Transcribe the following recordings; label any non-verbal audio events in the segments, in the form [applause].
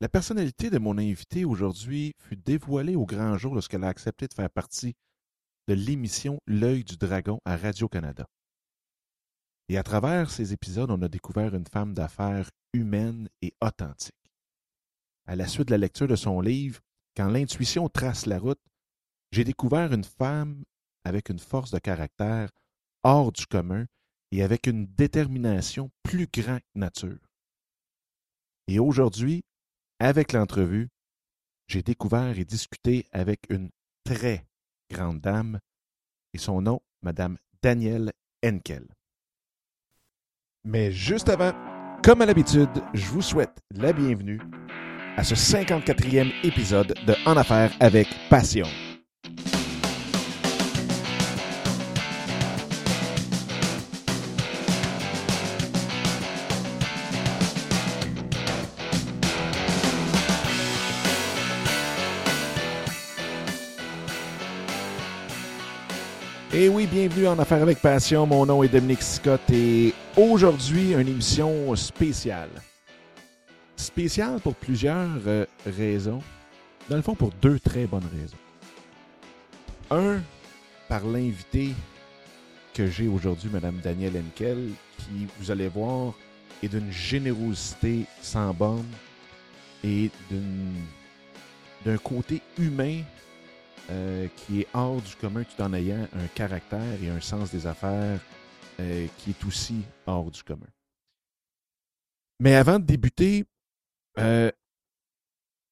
La personnalité de mon invité aujourd'hui fut dévoilée au grand jour lorsqu'elle a accepté de faire partie de l'émission L'œil du dragon à Radio-Canada. Et à travers ces épisodes, on a découvert une femme d'affaires humaine et authentique. À la suite de la lecture de son livre, Quand l'intuition trace la route, j'ai découvert une femme avec une force de caractère hors du commun et avec une détermination plus grande que nature. Et aujourd'hui, avec l'entrevue, j'ai découvert et discuté avec une très grande dame et son nom, Madame Danielle Henkel. Mais juste avant, comme à l'habitude, je vous souhaite la bienvenue à ce 54e épisode de En Affaires avec Passion. Et oui, bienvenue en Affaires avec Passion. Mon nom est Dominique Scott et aujourd'hui, une émission spéciale. Spéciale pour plusieurs euh, raisons. Dans le fond, pour deux très bonnes raisons. Un, par l'invité que j'ai aujourd'hui, Madame Danielle Henkel, qui, vous allez voir, est d'une générosité sans borne et d'un côté humain euh, qui est hors du commun tout en ayant un caractère et un sens des affaires euh, qui est aussi hors du commun. Mais avant de débuter, euh,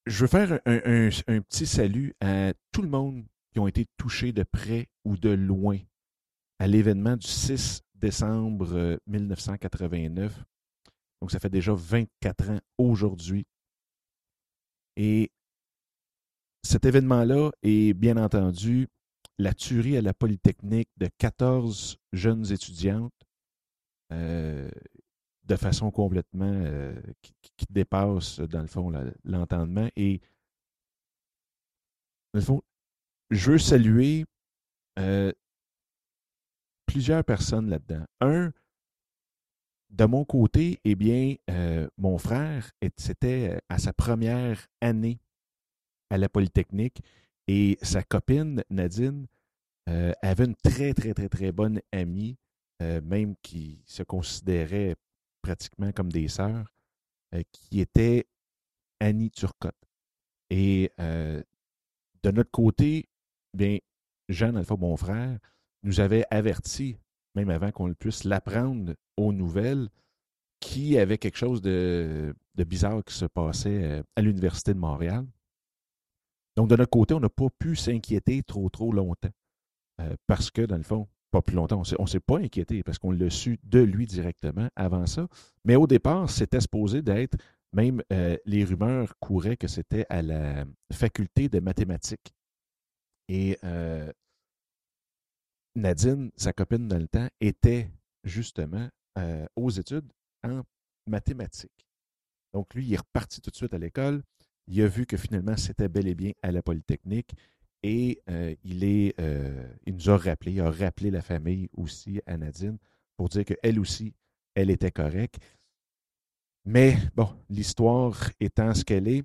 je veux faire un, un, petit salut à tout le monde qui ont été touchés de près ou de loin à l'événement du 6 décembre 1989. Donc, ça fait déjà 24 ans aujourd'hui. Et cet événement-là est bien entendu la tuerie à la Polytechnique de 14 jeunes étudiantes euh, de façon complètement euh, qui, dépasse, dans le fond, l'entendement. Et, dans le fond, je veux saluer euh, plusieurs personnes là-dedans. Un, de mon côté, eh bien, mon frère, c'était à sa première année à la Polytechnique. Et sa copine, Nadine, euh, avait une très, très, très, très bonne amie, euh, même qui se considérait pratiquement comme des sœurs, euh, qui était Annie Turcotte. Et de notre côté, bien, Jean, Alpha, mon frère, nous avait averti, même avant qu'on puisse l'apprendre aux nouvelles, qu'il y avait quelque chose de bizarre qui se passait à l'Université de Montréal. Donc, de notre côté, on n'a pas pu s'inquiéter trop, trop longtemps. Euh, parce que, dans le fond, pas plus longtemps, on ne s'est pas inquiété parce qu'on l'a su de lui directement avant ça. Mais au départ, c'était supposé d'être, même euh, les rumeurs couraient que c'était à la faculté de mathématiques. Et euh, Nadine, sa copine dans le temps, était justement aux études en mathématiques. Donc, lui, il est reparti tout de suite à l'école il a vu que finalement, c'était bel et bien à la Polytechnique. Et euh, il, est, euh, il nous a rappelé, il a rappelé la famille aussi à Nadine pour dire qu'elle aussi, elle était correcte. Mais bon, l'histoire étant ce qu'elle est,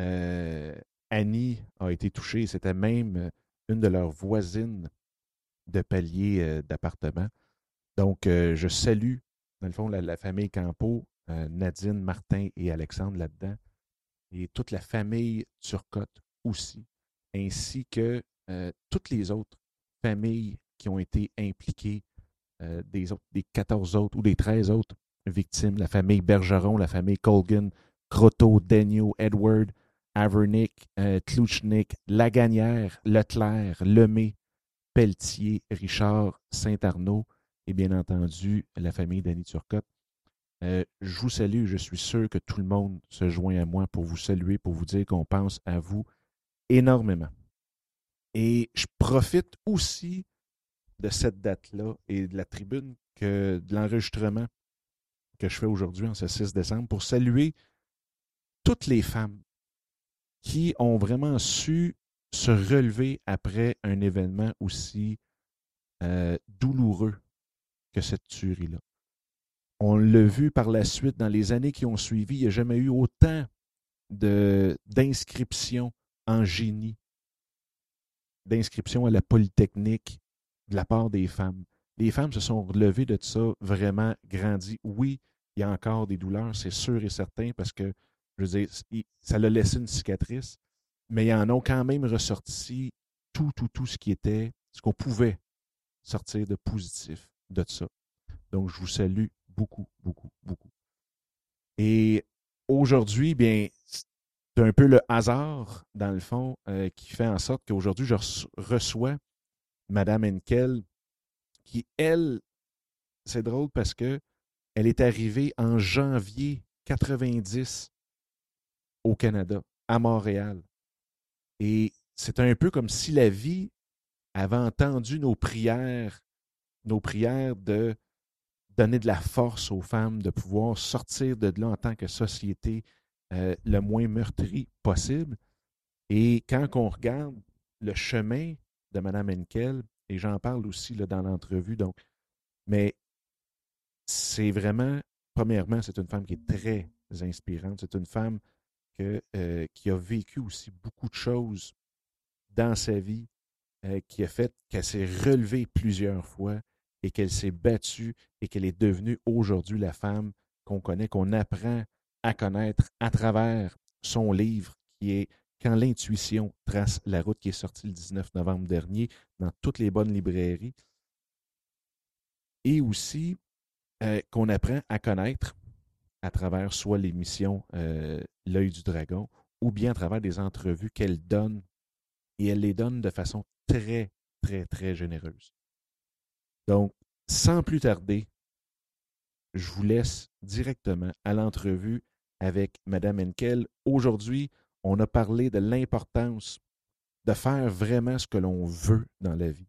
euh, Annie a été touchée. C'était même une de leurs voisines de palier d'appartement. Donc, je salue, dans le fond, la famille Campo, Nadine, Martin et Alexandre là-dedans et toute la famille Turcotte aussi, ainsi que euh, toutes les autres familles qui ont été impliquées, euh, des, autres, des 14 autres ou des 13 autres victimes, la famille Bergeron, la famille Colgan, Croteau, Daniel, Edward, Avernick, euh, Tlouchnik, Lagagnère, Leclerc, Lemay, Pelletier, Richard, Saint-Arnaud et bien entendu la famille d'Annie Turcotte. Euh, je vous salue. Je suis sûr que tout le monde se joint à moi pour vous saluer, pour vous dire qu'on pense à vous énormément. Et je profite aussi de cette date-là et de la tribune, que, de l'enregistrement que je fais aujourd'hui, en ce 6 décembre, pour saluer toutes les femmes qui ont vraiment su se relever après un événement aussi euh, douloureux que cette tuerie-là. On l'a vu par la suite dans les années qui ont suivi. Il n'y a jamais eu autant d'inscription en génie, d'inscription à la Polytechnique de la part des femmes. Les femmes se sont relevées de ça, vraiment grandi. Oui, il y a encore des douleurs, c'est sûr et certain, parce que, je veux dire, ça l'a laissé une cicatrice, mais ils en ont quand même ressorti tout, tout, tout ce qui était, ce qu'on pouvait sortir de positif de ça. Donc, je vous salue beaucoup, beaucoup, beaucoup. Et aujourd'hui, bien, c'est un peu le hasard, dans le fond, euh, qui fait en sorte qu'aujourd'hui, je reçois Madame Henkel, qui, elle, c'est drôle parce que elle est arrivée en janvier 90 au Canada, à Montréal. Et c'est un peu comme si la vie avait entendu nos prières, nos prières de donner de la force aux femmes, de pouvoir sortir de là en tant que société euh, le moins meurtri possible. Et quand on regarde le chemin de Mme Henkel, et j'en parle aussi dans l'entrevue, donc, mais c'est vraiment, premièrement, c'est une femme qui est très inspirante. C'est une femme euh, qui a vécu aussi beaucoup de choses dans sa vie, euh, qui a fait qu'elle s'est relevée plusieurs fois et qu'elle s'est battue et qu'elle est devenue aujourd'hui la femme qu'on connaît, qu'on apprend à connaître à travers son livre qui est Quand l'intuition trace la route, qui est sorti le 19 novembre dernier dans toutes les bonnes librairies. Et aussi euh, qu'on apprend à connaître à travers soit l'émission euh, L'œil du dragon ou bien à travers des entrevues qu'elle donne et elle les donne de façon très, très, très généreuse. Donc, sans plus tarder, je vous laisse directement à l'entrevue avec Mme Henkel. Aujourd'hui, on a parlé de l'importance de faire vraiment ce que l'on veut dans la vie,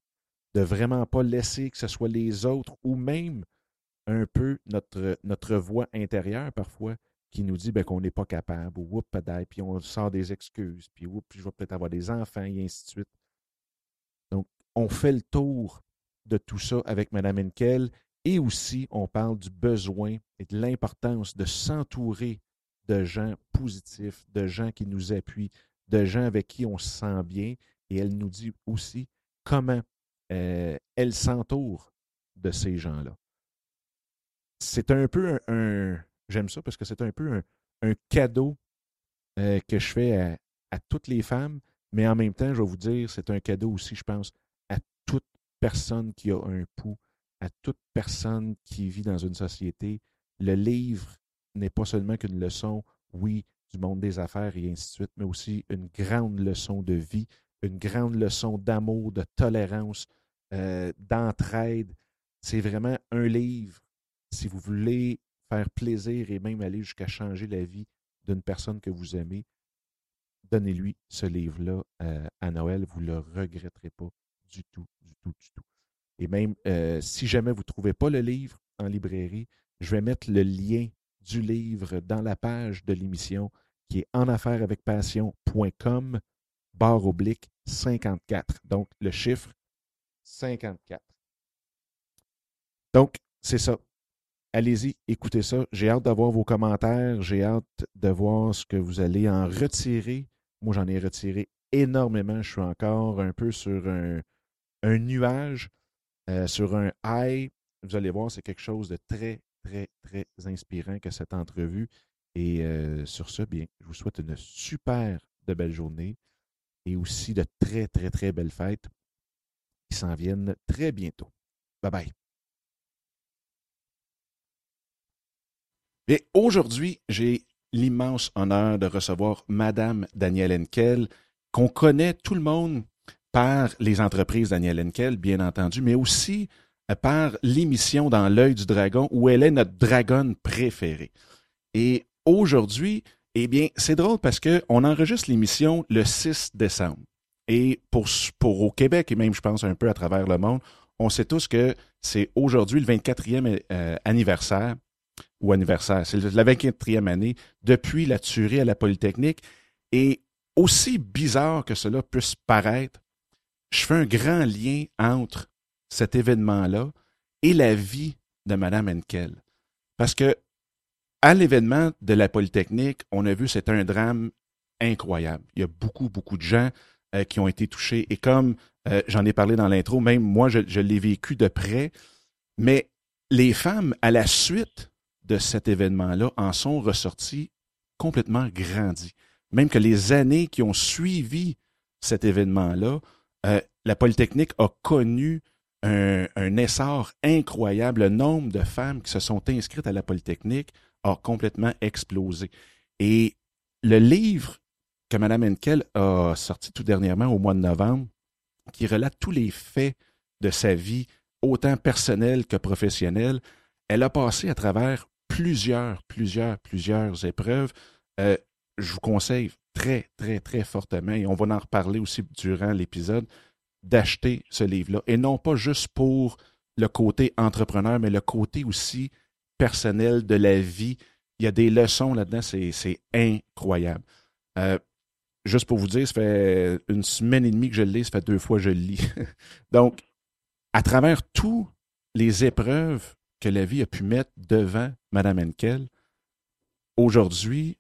de vraiment pas laisser que ce soit les autres ou même un peu notre, notre voix intérieure parfois qui nous dit ben, qu'on n'est pas capable, ou puis on sort des excuses, puis, puis je vais peut-être avoir des enfants, et ainsi de suite. Donc, on fait le tour de tout ça avec Mme Henkel. Et aussi, on parle du besoin et de l'importance de s'entourer de gens positifs, de gens qui nous appuient, de gens avec qui on se sent bien. Et elle nous dit aussi comment euh, elle s'entoure de ces gens-là. C'est un peu un, j'aime ça parce que c'est un peu un, cadeau euh, que je fais à, toutes les femmes, mais en même temps, je vais vous dire, c'est un cadeau aussi, je pense, personne qui a un pouls, à toute personne qui vit dans une société. Le livre n'est pas seulement qu'une leçon, oui, du monde des affaires et ainsi de suite, mais aussi une grande leçon de vie, une grande leçon d'amour, de tolérance, euh, d'entraide. C'est vraiment un livre, si vous voulez faire plaisir et même aller jusqu'à changer la vie d'une personne que vous aimez, donnez-lui ce livre-là euh, à Noël. Vous ne le regretterez pas du tout, du tout, du tout. Et même euh, si jamais vous ne trouvez pas le livre en librairie, je vais mettre le lien du livre dans la page de l'émission qui est en affaires avec passion.com barre oblique 54. Donc, le chiffre 54. Donc, c'est ça. Allez-y, écoutez ça. J'ai hâte d'avoir vos commentaires. J'ai hâte de voir ce que vous allez en retirer. Moi, j'en ai retiré énormément. Je suis encore un peu sur un, nuage, euh, sur un high. Vous allez voir, c'est quelque chose de très, très, très inspirant que cette entrevue. Et euh, sur ce, bien, je vous souhaite une super de belle journée et aussi de très, très, très belles fêtes qui s'en viennent très bientôt. Bye bye. Et aujourd'hui, j'ai l'immense honneur de recevoir Madame Danielle Henkel, qu'on connaît tout le monde par les entreprises Danielle Henkel, bien entendu, mais aussi euh, par l'émission dans l'œil du dragon où elle est notre dragonne préférée. Et aujourd'hui, eh bien, c'est drôle parce qu'on enregistre l'émission le 6 décembre. Et pour, pour au Québec et même, je pense, un peu à travers le monde, on sait tous que c'est aujourd'hui le 24e euh, anniversaire ou anniversaire, c'est la 24e année depuis la tuerie à la Polytechnique. Et aussi bizarre que cela puisse paraître, je fais un grand lien entre cet événement-là et la vie de Mme Henkel. Parce que à l'événement de la Polytechnique, on a vu c'est un drame incroyable. Il y a beaucoup, beaucoup de gens euh, qui ont été touchés. Et comme euh, j'en ai parlé dans l'intro, même moi, je, je l'ai vécu de près. Mais les femmes, à la suite de cet événement-là, en sont ressorties complètement grandies. Même que les années qui ont suivi cet événement-là, euh, la Polytechnique a connu un, essor incroyable. Le nombre de femmes qui se sont inscrites à la Polytechnique a complètement explosé. Et le livre que Mme Henkel a sorti tout dernièrement au mois de novembre, qui relate tous les faits de sa vie, autant personnelle que professionnelle, elle a passé à travers plusieurs, plusieurs, plusieurs épreuves. Euh, je vous conseille très, très, très fortement, et on va en reparler aussi durant l'épisode, d'acheter ce livre-là. Et non pas juste pour le côté entrepreneur, mais le côté aussi personnel de la vie. Il y a des leçons là-dedans, c'est incroyable. Euh, juste pour vous dire, ça fait une semaine et demie que je le lis, ça fait deux fois que je le lis. [laughs] Donc, à travers toutes les épreuves que la vie a pu mettre devant Mme Henkel, aujourd'hui,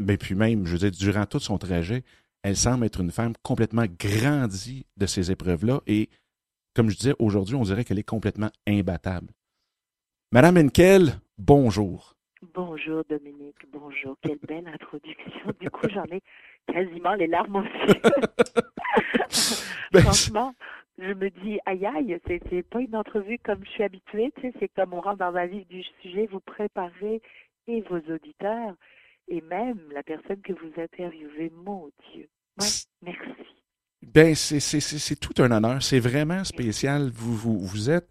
mais puis même, je veux dire, durant tout son trajet, elle semble être une femme complètement grandie de ces épreuves-là. Et comme je disais, aujourd'hui, on dirait qu'elle est complètement imbattable. Madame Henkel, bonjour. Bonjour Dominique, bonjour. Quelle belle introduction. Du coup, j'en ai quasiment les larmes aux yeux. [laughs] Ben, Franchement, je me dis, aïe aïe, c'est pas une entrevue comme je suis habituée, tu sais, c'est comme on rentre dans un vif du sujet, vous préparez et vos auditeurs et même la personne que vous interviewez, mon Dieu. merci. Ben, c'est tout un honneur. C'est vraiment spécial. Vous, vous, vous êtes,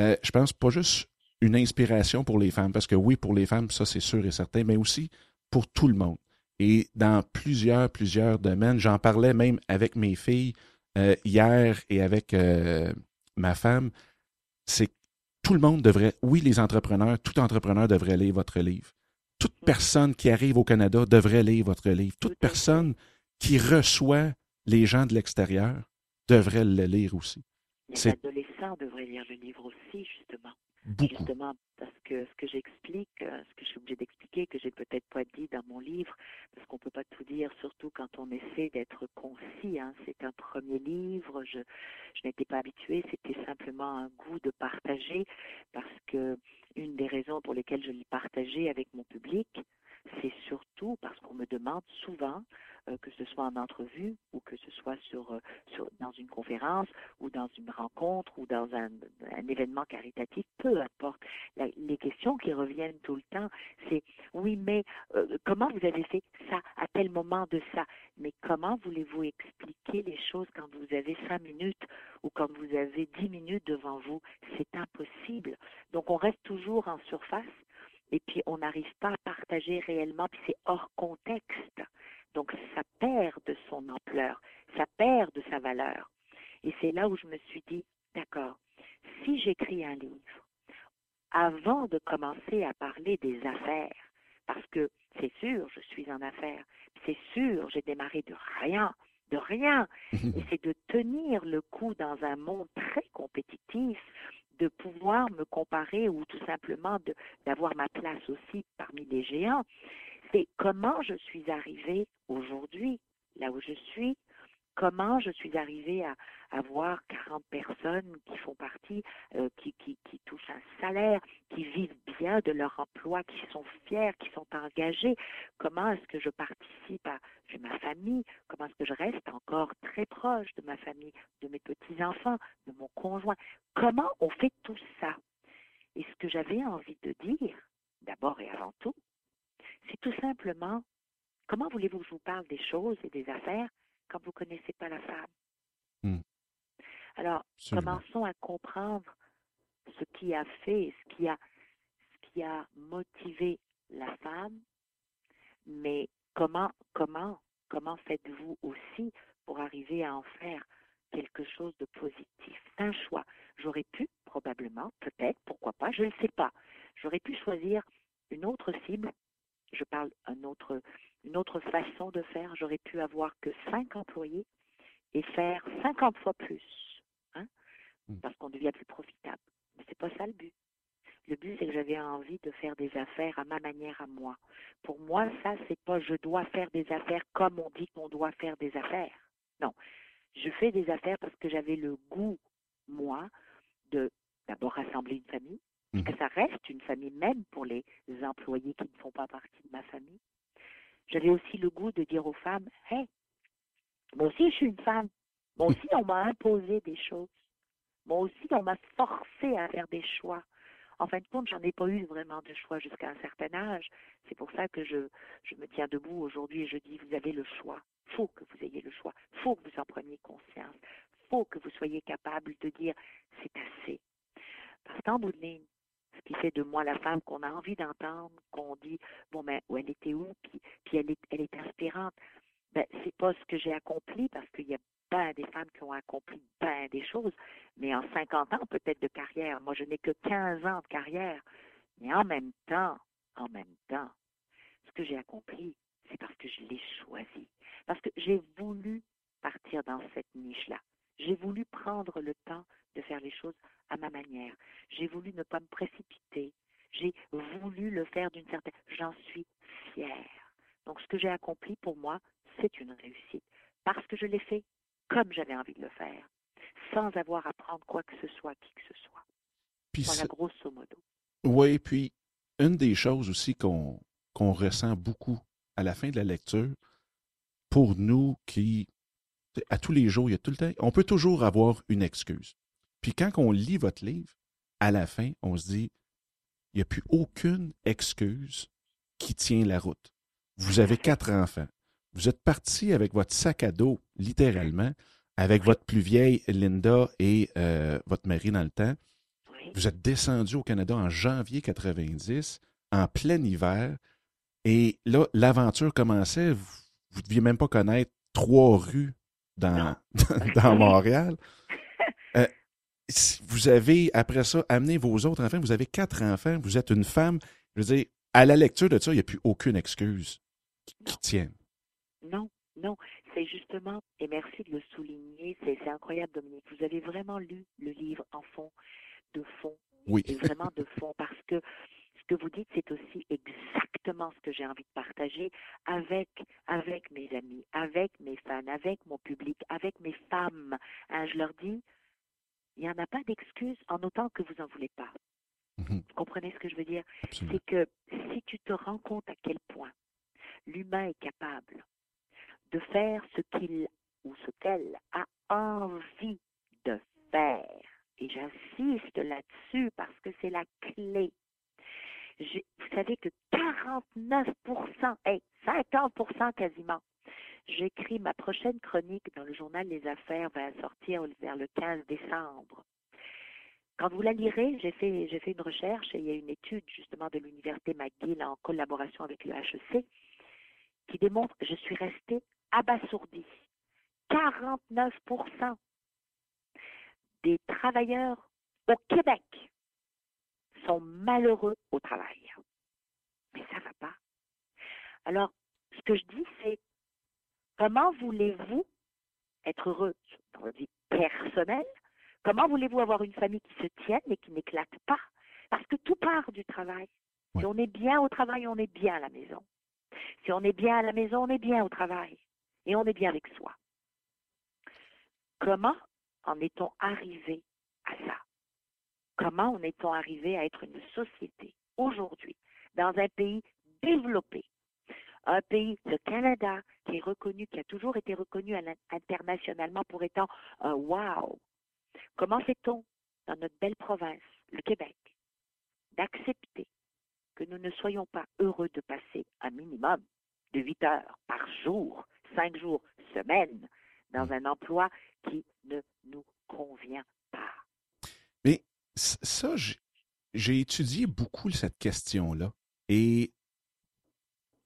euh, je pense, pas juste une inspiration pour les femmes, parce que oui, pour les femmes, ça c'est sûr et certain, mais aussi pour tout le monde. Et dans plusieurs, plusieurs domaines, j'en parlais même avec mes filles euh, hier et avec euh, ma femme, c'est tout le monde devrait, oui, les entrepreneurs, tout entrepreneur devrait lire votre livre. Toute personne qui arrive au Canada devrait lire votre livre. Toute personne qui reçoit les gens de l'extérieur devrait le lire aussi. Les adolescents devraient lire le livre aussi, justement. Justement, parce que ce que j'explique, euh, ce que je suis obligée d'expliquer, que j'ai peut-être pas dit dans mon livre, parce qu'on peut pas tout dire, surtout quand on essaie d'être concis. Hein. C'est un premier livre, je, je n'étais pas habituée, c'était simplement un goût de partager, parce que une des raisons pour lesquelles je l'ai partagé avec mon public, c'est surtout parce qu'on me demande souvent euh, que ce soit en entrevue ou que ce soit euh, dans une conférence ou dans une rencontre ou dans un, un événement caritatif, peu importe. les questions qui reviennent tout le temps, c'est oui, mais euh, comment vous avez fait ça à tel moment de ça? Mais comment voulez-vous expliquer les choses quand vous avez cinq minutes ou quand vous avez dix minutes devant vous? C'est impossible. Donc on reste toujours en surface et puis on n'arrive pas à partager réellement, puis c'est hors contexte. Donc ça perd de son ampleur, ça perd de sa valeur. Et c'est là où je me suis dit, d'accord, si j'écris un livre, avant de commencer à parler des affaires, parce que c'est sûr, je suis en affaires, c'est sûr, j'ai démarré de rien, de rien, [laughs] et c'est de tenir le coup dans un monde très compétitif, de pouvoir me comparer ou tout simplement d'avoir ma place aussi parmi les géants. C'est comment je suis arrivée aujourd'hui, là où je suis, comment je suis arrivée à avoir 40 personnes qui font partie, euh, qui, touchent un salaire, qui vivent bien de leur emploi, qui sont fiers, qui sont engagés. Comment est-ce que je participe à ma famille? Comment est-ce que je reste encore très proche de ma famille, de mes petits-enfants, de mon conjoint? Comment on fait tout ça? Et ce que j'avais envie de dire, d'abord et avant tout, c'est tout simplement comment voulez-vous que je vous parle des choses et des affaires? Quand vous ne connaissez pas la femme hmm. Alors, commençons à comprendre ce qui a fait, ce qui a, ce qui a motivé la femme, mais comment, comment, comment faites-vous aussi pour arriver à en faire quelque chose de positif? C'est un choix. J'aurais pu, probablement, peut-être, pourquoi pas, je ne sais pas. J'aurais pu choisir une autre cible je parle une autre, une autre façon de faire. J'aurais pu avoir que cinq employés et faire 50 fois plus, hein, hmm. parce qu'on devient plus profitable. Mais c'est pas ça le but. Le but, c'est que j'avais envie de faire des affaires à ma manière, à moi. Pour moi, ça, c'est pas je dois faire des affaires comme on dit qu'on doit faire des affaires. Non. Je fais des affaires parce que j'avais le goût, moi, de d'abord rassembler une famille, que mhm. ça reste une famille même pour les employés qui ne font pas partie de ma famille. J'avais aussi le goût de dire aux femmes, hey, moi aussi je suis une femme. Moi aussi on m'a imposé des choses. Moi aussi on m'a forcé à faire des choix. En fin de compte, j'en ai pas eu vraiment de choix jusqu'à un certain âge. C'est pour ça que je, je me tiens debout aujourd'hui et je dis, vous avez le choix. Faut que vous ayez le choix. Faut que vous en preniez conscience. Faut que vous soyez capable de dire, c'est assez. Parce qu'en bout de ligne, ce qui fait de moi la femme qu'on a envie d'entendre, qu'on dit, bon, où elle était où, puis, puis elle, est, elle est inspirante. Ben, c'est pas ce que j'ai accompli parce qu'il y a pas des femmes qui ont accompli bien des choses, mais en 50 ans peut-être de carrière. Moi, je n'ai que 15 ans de carrière. Mais en même temps, en même temps, ce que j'ai accompli, c'est parce que je l'ai choisi. Parce que j'ai voulu partir dans cette niche-là. J'ai voulu prendre le temps de faire les choses à ma manière. J'ai voulu ne pas me précipiter. J'ai voulu le faire d'une certaine... J'en suis fière. Donc ce que j'ai accompli pour moi, c'est une réussite. Parce que je l'ai fait comme j'avais envie de le faire, sans avoir à prendre quoi que ce soit, qui que ce soit. Puis voilà, grosso modo. Oui, puis une des choses aussi qu'on qu'on ressent beaucoup à la fin de la lecture, pour nous qui, à tous les jours, il y a tout le temps, on peut toujours avoir une excuse. Puis quand on lit votre livre, à la fin, on se dit, il n'y a plus aucune excuse qui tient la route. Vous avez quatre enfants. Vous êtes parti avec votre sac à dos, littéralement, avec votre plus vieille Linda et euh, votre mari dans le temps. Vous êtes descendu au Canada en janvier 90, en plein hiver. Et là, l'aventure commençait. Vous ne deviez même pas connaître trois rues dans, [laughs] dans [laughs] Montréal. Vous avez, après ça, amené vos autres enfants. Vous avez quatre enfants. Vous êtes une femme. Je veux dire, à la lecture de ça, il n'y a plus aucune excuse qui, tienne. Non, non. C'est justement, et merci de le souligner, c'est incroyable, Dominique. Vous avez vraiment lu le livre en fond, de fond. Oui. Et vraiment de fond, parce que ce que vous dites, c'est aussi exactement ce que j'ai envie de partager avec, avec mes amis, avec mes fans, avec mon public, avec mes femmes. Hein, je leur dis, il n'y en a pas d'excuse en autant que vous n'en voulez pas. Mhm. Vous comprenez ce que je veux dire? C'est que si tu te rends compte à quel point l'humain est capable de faire ce qu'il ou ce qu'elle a envie de faire, et j'insiste là-dessus parce que c'est la clé. vous savez que 49%, hey, 50% quasiment J'écris ma prochaine chronique dans le journal Les Affaires, va sortir vers le 15 décembre. Quand vous la lirez, j'ai fait, une recherche et il y a une étude justement de l'Université McGill en collaboration avec le HEC qui démontre que je suis restée abasourdie. 49% des travailleurs au Québec sont malheureux au travail. Mais ça ne va pas. Alors, ce que je dis, c'est Comment voulez-vous être heureux dans votre vie personnelle? Comment voulez-vous avoir une famille qui se tienne et qui n'éclate pas? Parce que tout part du travail. Si on est bien au travail, on est bien à la maison. Si on est bien à la maison, on est bien au travail. Et on est bien avec soi. Comment en est-on arrivé à ça? Comment en est-on arrivé à être une société aujourd'hui, dans un pays développé, un pays, le Canada, qui est reconnu, qui a toujours été reconnu internationalement pour étant un wow. Comment fait-on dans notre belle province, le Québec, d'accepter que nous ne soyons pas heureux de passer un minimum de 8 heures par jour, 5 jours, semaine, dans un emploi qui ne nous convient pas? Mais ça, j'ai étudié beaucoup cette question-là. Et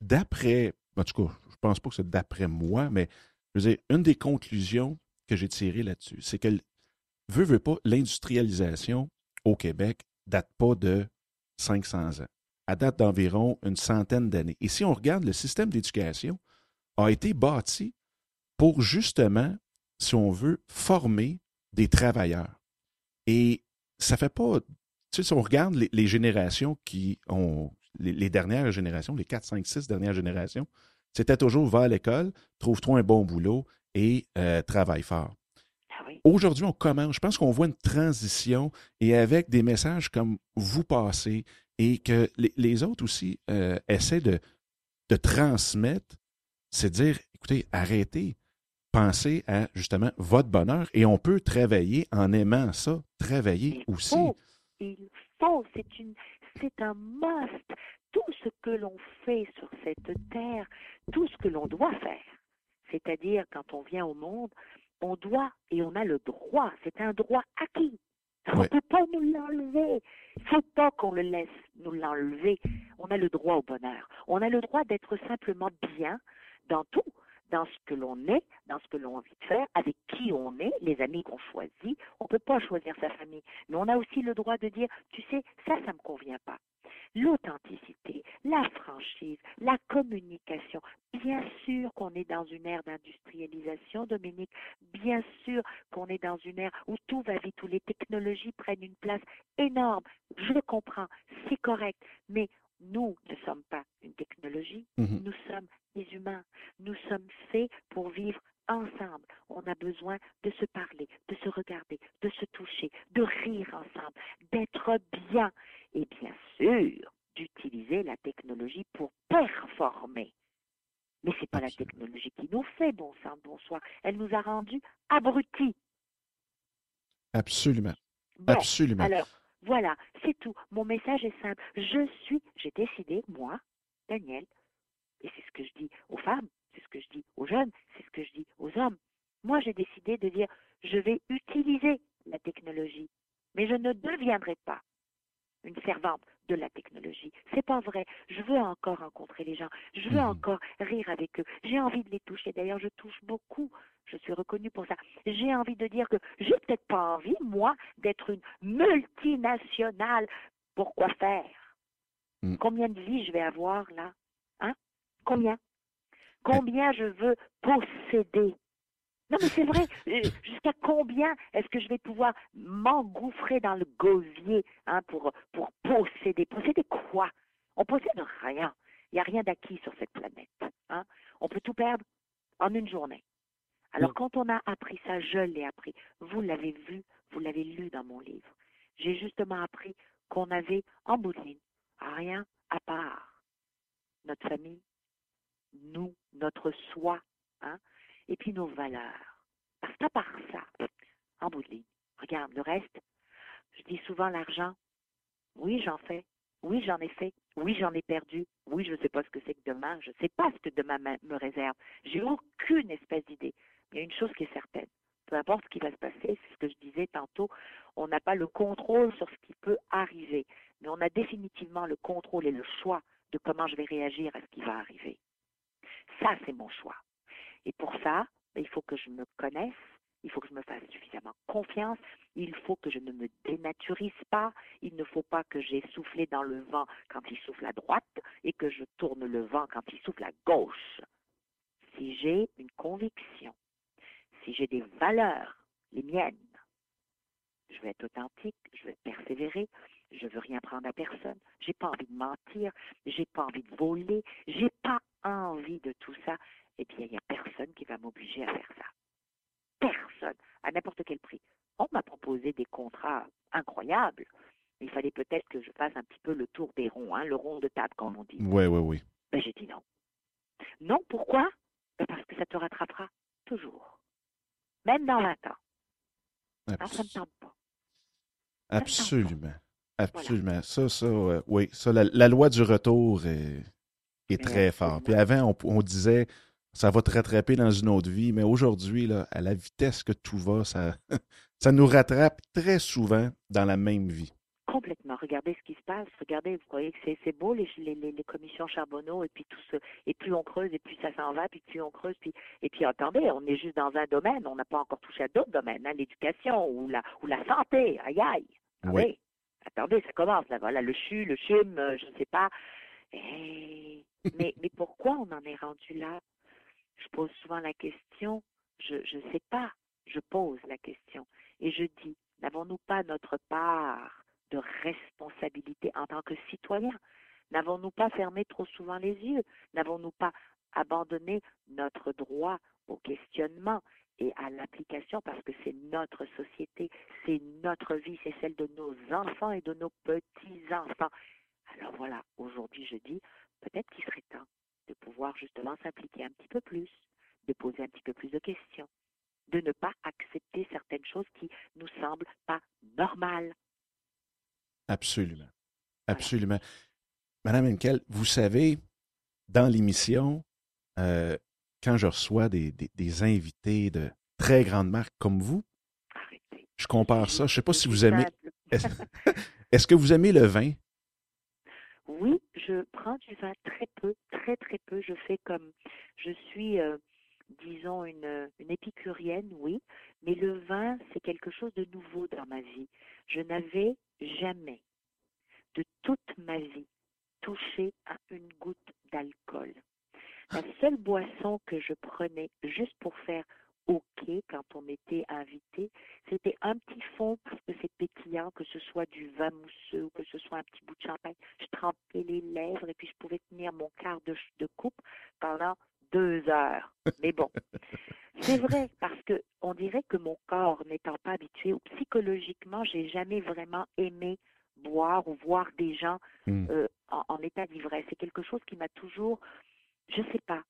d'après, en tout cas, je pense pas que c'est d'après moi, mais je veux une des conclusions que j'ai tirées là-dessus, c'est que, veut, veut pas, l'industrialisation au Québec date pas de 500 ans. Elle date d'environ une centaine d'années. Et si on regarde, le système d'éducation a été bâti pour justement, si on veut, former des travailleurs. Et ça fait pas tu sais, si on regarde les, générations qui ont, les, dernières générations, les 4, 5, 6 dernières générations, c'était toujours va à l'école, trouve-toi un bon boulot et euh, travaille fort. Aujourd'hui, on commence, je pense qu'on voit une transition et avec des messages comme vous passez et que les, autres aussi euh, essaient de, de transmettre, c'est dire, écoutez, arrêtez, pensez à justement votre bonheur et on peut travailler en aimant ça, travailler aussi. il faut, c'est une, c'est un must. Tout ce que l'on fait sur cette terre, tout ce que l'on doit faire, c'est-à-dire quand on vient au monde, on doit et on a le droit, c'est un droit acquis. On ne peut pas nous l'enlever. Il ne faut pas qu'on le laisse nous l'enlever. On a le droit au bonheur. On a le droit d'être simplement bien dans tout dans ce que l'on est, dans ce que l'on a envie de faire, avec qui on est, les amis qu'on choisit. On ne peut pas choisir sa famille, mais on a aussi le droit de dire, tu sais, ça, ça ne me convient pas. L'authenticité, la franchise, la communication. Bien sûr qu'on est dans une ère d'industrialisation, Dominique. Bien sûr qu'on est dans une ère où tout va vite, où les technologies prennent une place énorme. Je le comprends, c'est correct, mais nous ne sommes pas une technologie, mhm. nous sommes des humains. Nous sommes faits pour vivre ensemble. On a besoin de se parler, de se regarder, de se toucher, de rire ensemble, d'être bien et bien sûr d'utiliser la technologie pour performer. Mais ce n'est pas la technologie qui nous fait, bon sang, bonsoir. Elle nous a rendus abrutis. Absolument. Absolument. Alors, voilà, c'est tout. Mon message est simple. Je suis, j'ai décidé, moi, Daniel, et c'est ce que je dis aux femmes, c'est ce que je dis aux jeunes, c'est ce que je dis aux hommes. Moi, j'ai décidé de dire, je vais utiliser la technologie, mais je ne deviendrai pas une servante de la technologie. C'est pas vrai. Je veux encore rencontrer les gens. Je veux mhm. encore rire avec eux. J'ai envie de les toucher. D'ailleurs, je touche beaucoup. Je suis reconnue pour ça. J'ai envie de dire que j'ai peut-être pas envie, moi, d'être une multinationale. Pourquoi faire? Mm. Combien de vies je vais avoir là? Hein? Combien? Combien je veux posséder? Non, mais c'est vrai. Euh, jusqu'à combien est-ce que je vais pouvoir m'engouffrer dans le gosier hein, pour, pour posséder? Posséder quoi? On possède rien. Il n'y a rien d'acquis sur cette planète. Hein. On peut tout perdre en une journée. Alors, quand on a appris ça, je l'ai appris. Vous l'avez vu, vous l'avez lu dans mon livre. J'ai justement appris qu'on avait en bout de ligne rien à part notre famille, nous, notre soi, hein, et puis nos valeurs. Parce qu'à part ça, en bout de ligne, regarde le reste, je dis souvent l'argent, oui j'en fais, oui j'en ai fait, oui j'en ai perdu, oui je ne sais pas ce que c'est que demain, je ne sais pas ce que demain me réserve, j'ai aucune espèce d'idée. Mais une chose qui est certaine, peu importe ce qui va se passer, c'est ce que je disais tantôt, on n'a pas le contrôle sur ce qui peut arriver, mais on a définitivement le contrôle et le choix de comment je vais réagir à ce qui va arriver. Ça, c'est mon choix. Et pour ça, ben, il faut que je me connaisse, il faut que je me fasse suffisamment confiance, il faut que je ne me dénaturise pas, il ne faut pas que j'ai soufflé dans le vent quand il souffle à droite et que je tourne le vent quand il souffle à gauche. Si j'ai une conviction, si j'ai des valeurs, les miennes, je vais être authentique, je vais persévérer, je veux rien prendre à personne, j'ai pas envie de mentir, j'ai pas envie de voler, j'ai pas envie de tout ça, eh bien, il n'y a personne qui va m'obliger à faire ça. Personne, à n'importe quel prix. On m'a proposé des contrats incroyables. Il fallait peut-être que je fasse un petit peu le tour des ronds, hein, le rond de table, comme on dit. Oui, oui, oui. Ben, j'ai dit non. Non, pourquoi? Ben, Parce que ça te rattrapera toujours. Même dans 20 ans. ça ne tente pas. Absolument. Absolument. Ça, ça, euh, oui. Ça, la, loi du retour est, est très forte. Puis avant, on, disait ça va te rattraper dans une autre vie, mais aujourd'hui, à la vitesse que tout va, ça, [laughs] ça nous rattrape très souvent dans la même vie. Complètement. Regardez ce qui se passe. Regardez, vous croyez que c'est beau, les, les, les, commissions Charbonneau, et puis tout ce, et plus on creuse, et plus ça s'en va, puis plus on creuse, puis, et puis attendez, on est juste dans un domaine, on n'a pas encore touché à d'autres domaines, hein, l'éducation ou la, ou la santé. Aïe aïe. Oui. Attendez, ça commence là. Voilà, le CHU, le CHUM, euh, je ne sais pas. Eh, mais, mais pourquoi on en est rendu là? Je pose souvent la question, je ne sais pas, je pose la question. Et je dis, n'avons-nous pas notre part de responsabilité en tant que citoyen? N'avons-nous pas fermé trop souvent les yeux? N'avons-nous pas abandonné notre droit au questionnement et à l'application parce que c'est notre société, c'est notre vie, c'est celle de nos enfants et de nos petits-enfants? Alors voilà, aujourd'hui je dis, peut-être qu'il serait temps de pouvoir justement s'impliquer un petit peu plus, de poser un petit peu plus de questions, de ne pas accepter certaines choses qui nous semblent pas normales. Absolument. Absolument. Madame Henkel, vous savez, dans l'émission, euh, quand je reçois des, invités de très grandes marques comme vous, je compare ça. Je ne sais pas si vous aimez. [laughs] Est-ce que vous aimez le vin? Oui, je prends du vin très peu, très très peu. Je fais comme je suis, euh, disons, une, une épicurienne, oui, mais le vin, c'est quelque chose de nouveau dans ma vie. Je n'avais jamais, de toute ma vie, touché à une goutte d'alcool. La seule boisson que je prenais juste pour faire Quand on était invité, c'était un petit fond parce que c'est pétillant, que ce soit du vin mousseux ou que ce soit un petit bout de champagne. Je trempais les lèvres et puis je pouvais tenir mon quart de, de coupe pendant deux heures. Mais bon, [laughs] c'est vrai parce que on dirait que mon corps n'étant pas habitué ou psychologiquement, j'ai jamais vraiment aimé boire ou voir des gens hmm. euh, en, état d'ivresse. C'est quelque chose qui m'a toujours, je sais pas,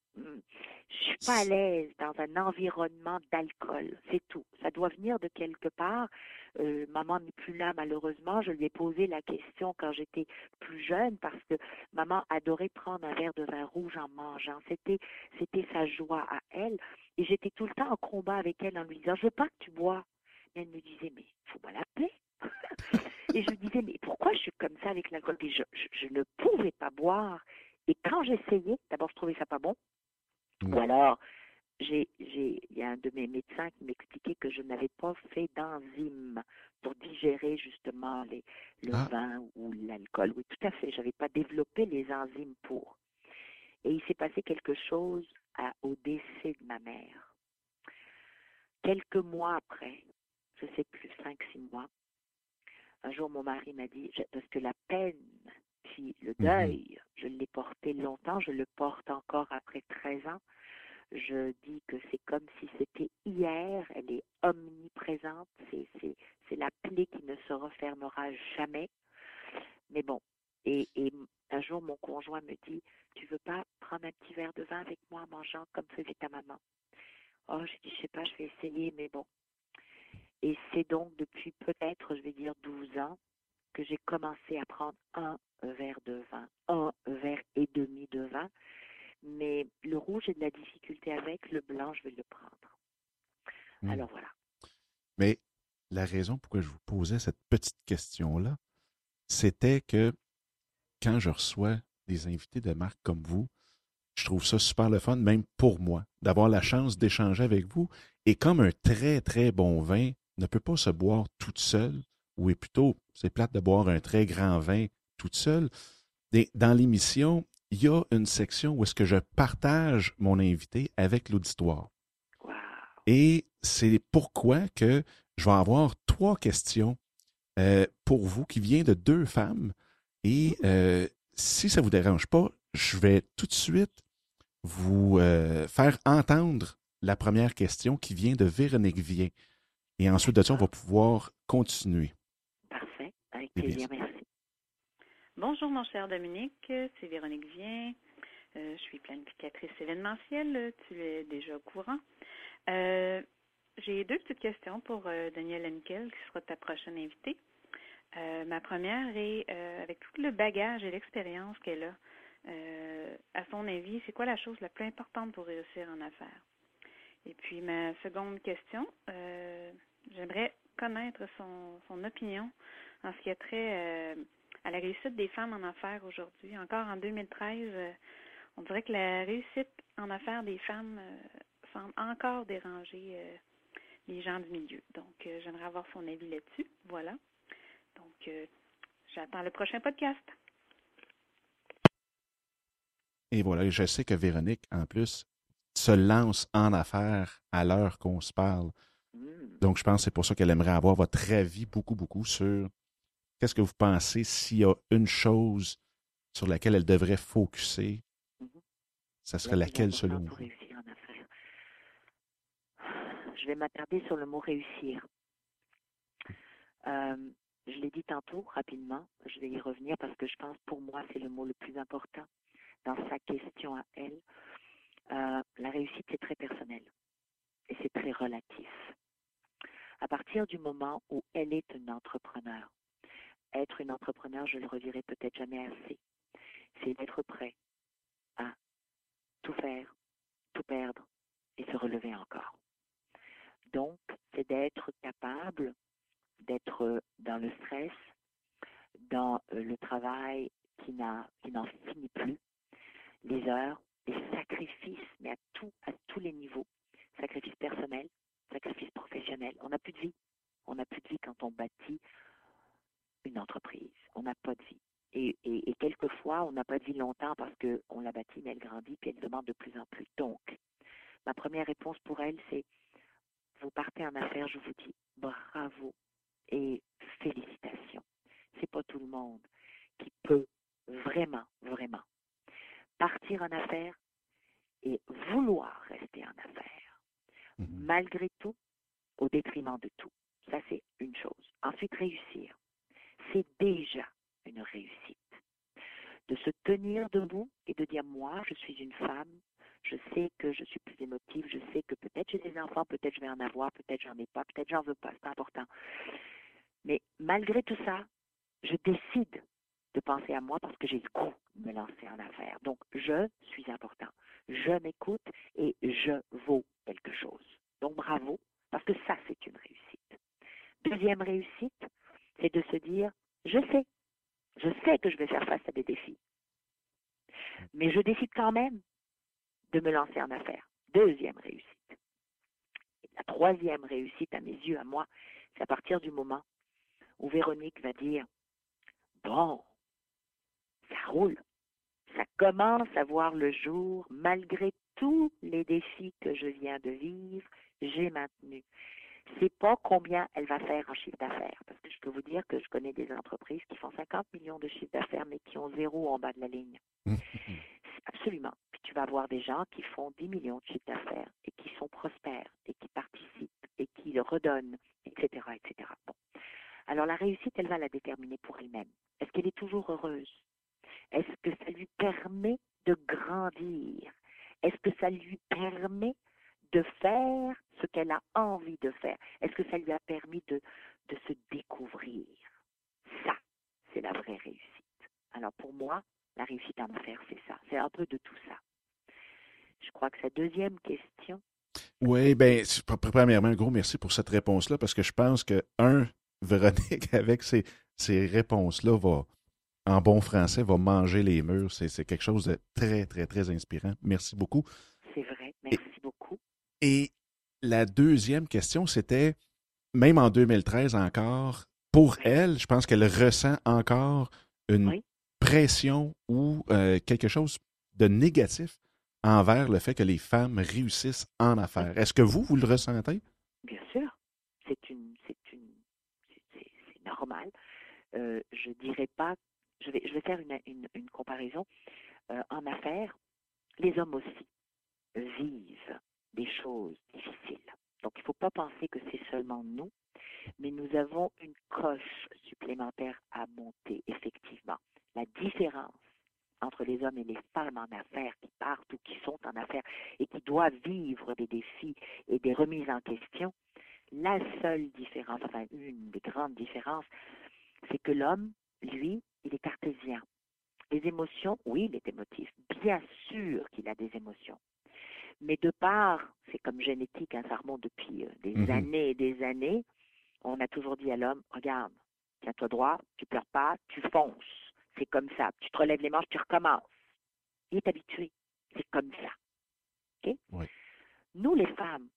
je suis pas à l'aise dans un environnement d'alcool. C'est tout. Ça doit venir de quelque part. Euh, maman n'est plus là malheureusement. Je lui ai posé la question quand j'étais plus jeune parce que maman adorait prendre un verre de vin rouge en mangeant. C'était, c'était sa joie à elle. Et j'étais tout le temps en combat avec elle en lui disant, je veux pas que tu bois. Mais elle me disait, mais faut pas l'appeler. Et je me disais, mais pourquoi je suis comme ça avec l'alcool je, je, ne pouvais pas boire. Et quand j'essayais, d'abord, je trouvais ça pas bon. Ou alors, j'ai, j'ai, il y a un de mes médecins qui m'expliquait que je n'avais pas fait d'enzymes pour digérer justement les, le ah. vin ou l'alcool. Oui, tout à fait. J'avais pas développé les enzymes pour. Et il s'est passé quelque chose à, au décès de ma mère. Quelques mois après, je sais plus, cinq, six mois, un jour, mon mari m'a dit, parce que la peine, le mhm. deuil, je l'ai porté longtemps, je le porte encore après 13 ans. Je dis que c'est comme si c'était hier, elle est omniprésente, c'est la plaie qui ne se refermera jamais. Mais bon, et, et, un jour, mon conjoint me dit, tu veux pas prendre un petit verre de vin avec moi en mangeant comme faisait ta maman? Oh, je dis, je sais pas, je vais essayer, mais bon, et c'est donc depuis peut-être, je vais dire 12 ans, que j'ai commencé à prendre un verre de vin, un verre et demi de vin. Mais le rouge, j'ai de la difficulté avec, le blanc, je vais le prendre. Hmm. Alors voilà. Mais la raison pourquoi je vous posais cette petite question-là, c'était que quand je reçois des invités de marque comme vous, je trouve ça super le fun, même pour moi, d'avoir la chance d'échanger avec vous. Et comme un très, très bon vin ne peut pas se boire toute seule, ou est plutôt, c'est plate de boire un très grand vin toute seule. Dans l'émission, il y a une section où est-ce que je partage mon invité avec l'auditoire. Et c'est pourquoi que je vais avoir trois questions euh, pour vous qui viennent de deux femmes. Et euh, si ça ne vous dérange pas, je vais tout de suite vous euh, faire entendre la première question qui vient de Véronique Vien. Et ensuite de ça, on va pouvoir continuer. Plaisir, merci. Bonjour, mon cher Dominique. C'est Véronique Vien. Euh, je suis planificatrice événementielle. Tu es déjà au courant. Euh, j'ai deux petites questions pour euh, Danielle Henkel, qui sera ta prochaine invitée. ma première est, avec tout le bagage et l'expérience qu'elle a, à son avis, c'est quoi la chose la plus importante pour réussir en affaires? Et puis ma seconde question, J'aimerais connaître son, son, opinion en ce qui a trait euh, à la réussite des femmes en affaires aujourd'hui. Encore en 2013, euh, on dirait que la réussite en affaires des femmes euh, semble encore déranger les gens du milieu. Donc, j'aimerais avoir son avis là-dessus. Voilà. Donc, j'attends le prochain podcast. Et voilà, je sais que Véronique, en plus, se lance en affaires à l'heure qu'on se parle. Donc, je pense que c'est pour ça qu'elle aimerait avoir votre avis beaucoup, beaucoup sur qu'est-ce que vous pensez s'il y a une chose sur laquelle elle devrait focuser? Mm-hmm. Ça serait laquelle selon vous? Je vais m'attarder sur le mot réussir. Euh, je l'ai dit tantôt rapidement, je vais y revenir parce que je pense pour moi c'est le mot le plus important dans sa question à elle. Euh, la réussite c'est très personnel et c'est très relatif. À partir du moment où elle est une entrepreneur, être une entrepreneur, je le redirai peut-être jamais assez, c'est d'être prêt à tout faire, tout perdre et se relever encore. Donc, c'est d'être capable d'être dans le stress, dans euh, le travail qui n'en finit plus, les heures, les sacrifices, mais à, à tous les niveaux, sacrifices personnels, sacrifices professionnels. On n'a plus de vie. On n'a plus de vie quand on bâtit une entreprise. On n'a pas de vie. Et, et, et quelquefois, on n'a pas de vie longtemps parce qu'on l'a bâtie, mais elle grandit, puis elle demande de plus en plus. Donc, ma première réponse pour elle, c'est vous partez en affaires, je vous dis bravo, et félicitations. C'est pas tout le monde qui peut vraiment, vraiment partir en affaires et vouloir rester en affaires, mhm. malgré tout, au détriment de tout. Ça, c'est une chose. Ensuite, réussir. C'est déjà une réussite. De se tenir debout et de dire, moi, je suis une femme, je sais que je suis plus émotive, je sais que peut-être j'ai des enfants, peut-être je vais en avoir, peut-être j'en ai pas, peut-être j'en veux pas, c'est important. Mais malgré tout ça, je décide de penser à moi parce que j'ai le goût de me lancer en affaires. Donc, je suis important. Je m'écoute et je vaux quelque chose. Donc, bravo, parce que ça, c'est une réussite. Deuxième réussite, c'est de se dire, je sais, je sais que je vais faire face à des défis. Mais je décide quand même de me lancer en affaires. Deuxième réussite. la troisième réussite, à mes yeux, à moi, c'est à partir du moment où Véronique va dire Bon, ça roule, ça commence à voir le jour, malgré tous les défis que je viens de vivre, j'ai maintenu. C'est pas combien elle va faire en chiffre d'affaires, parce que je peux vous dire que je connais des entreprises qui font 50 millions de chiffre d'affaires, mais qui ont zéro en bas de la ligne. Absolument. Puis tu vas avoir des gens qui font 10 millions de chiffre d'affaires et qui sont prospères et qui participent et qui le redonnent, etc., etc. Bon. Alors la réussite, elle va la déterminer pour elle-même. Est-ce qu'elle est toujours heureuse? Est-ce que ça lui permet de grandir? Est-ce que ça lui permet de faire ce qu'elle a envie de faire Est-ce que ça lui a permis de, de se découvrir? Ça, c'est la vraie réussite. Alors pour moi, la réussite en affaires, c'est ça. C'est un peu de tout ça. Je crois que sa deuxième question. Oui, bien, premièrement, un gros merci pour cette réponse-là, parce que je pense que, un, [laughs] Véronique, avec ces, réponses-là, va, en bon français, va manger les murs. C'est quelque chose de très, très, très inspirant. Merci beaucoup. C'est vrai. Merci beaucoup. Et la deuxième question, c'était, même en 2013 encore, pour elle, je pense qu'elle ressent encore une pression ou euh, quelque chose de négatif envers le fait que les femmes réussissent en affaires. Est-ce que vous, vous le ressentez? Bien sûr. C'est une, normal. Euh, je dirais pas, je vais, je vais faire une, une, comparaison. Euh, en affaires, les hommes aussi vivent des choses difficiles. Donc, il ne faut pas penser que c'est seulement nous, mais nous avons une coche supplémentaire à monter, effectivement. La différence entre les hommes et les femmes en affaires qui partent ou qui sont en affaires et qui doivent vivre des défis et des remises en question, la seule différence, enfin une des grandes différences, c'est que l'homme, lui, il est cartésien. Les émotions, oui, il est émotif. Bien sûr qu'il a des émotions. Mais de part, c'est comme génétique, hein, ça remonte depuis euh, des mhm. années et des années, on a toujours dit à l'homme, regarde, tiens-toi droit, tu pleures pas, tu fonces. C'est comme ça. Tu te relèves les manches, tu recommences. Il est habitué. C'est comme ça. OK? Nous, les femmes,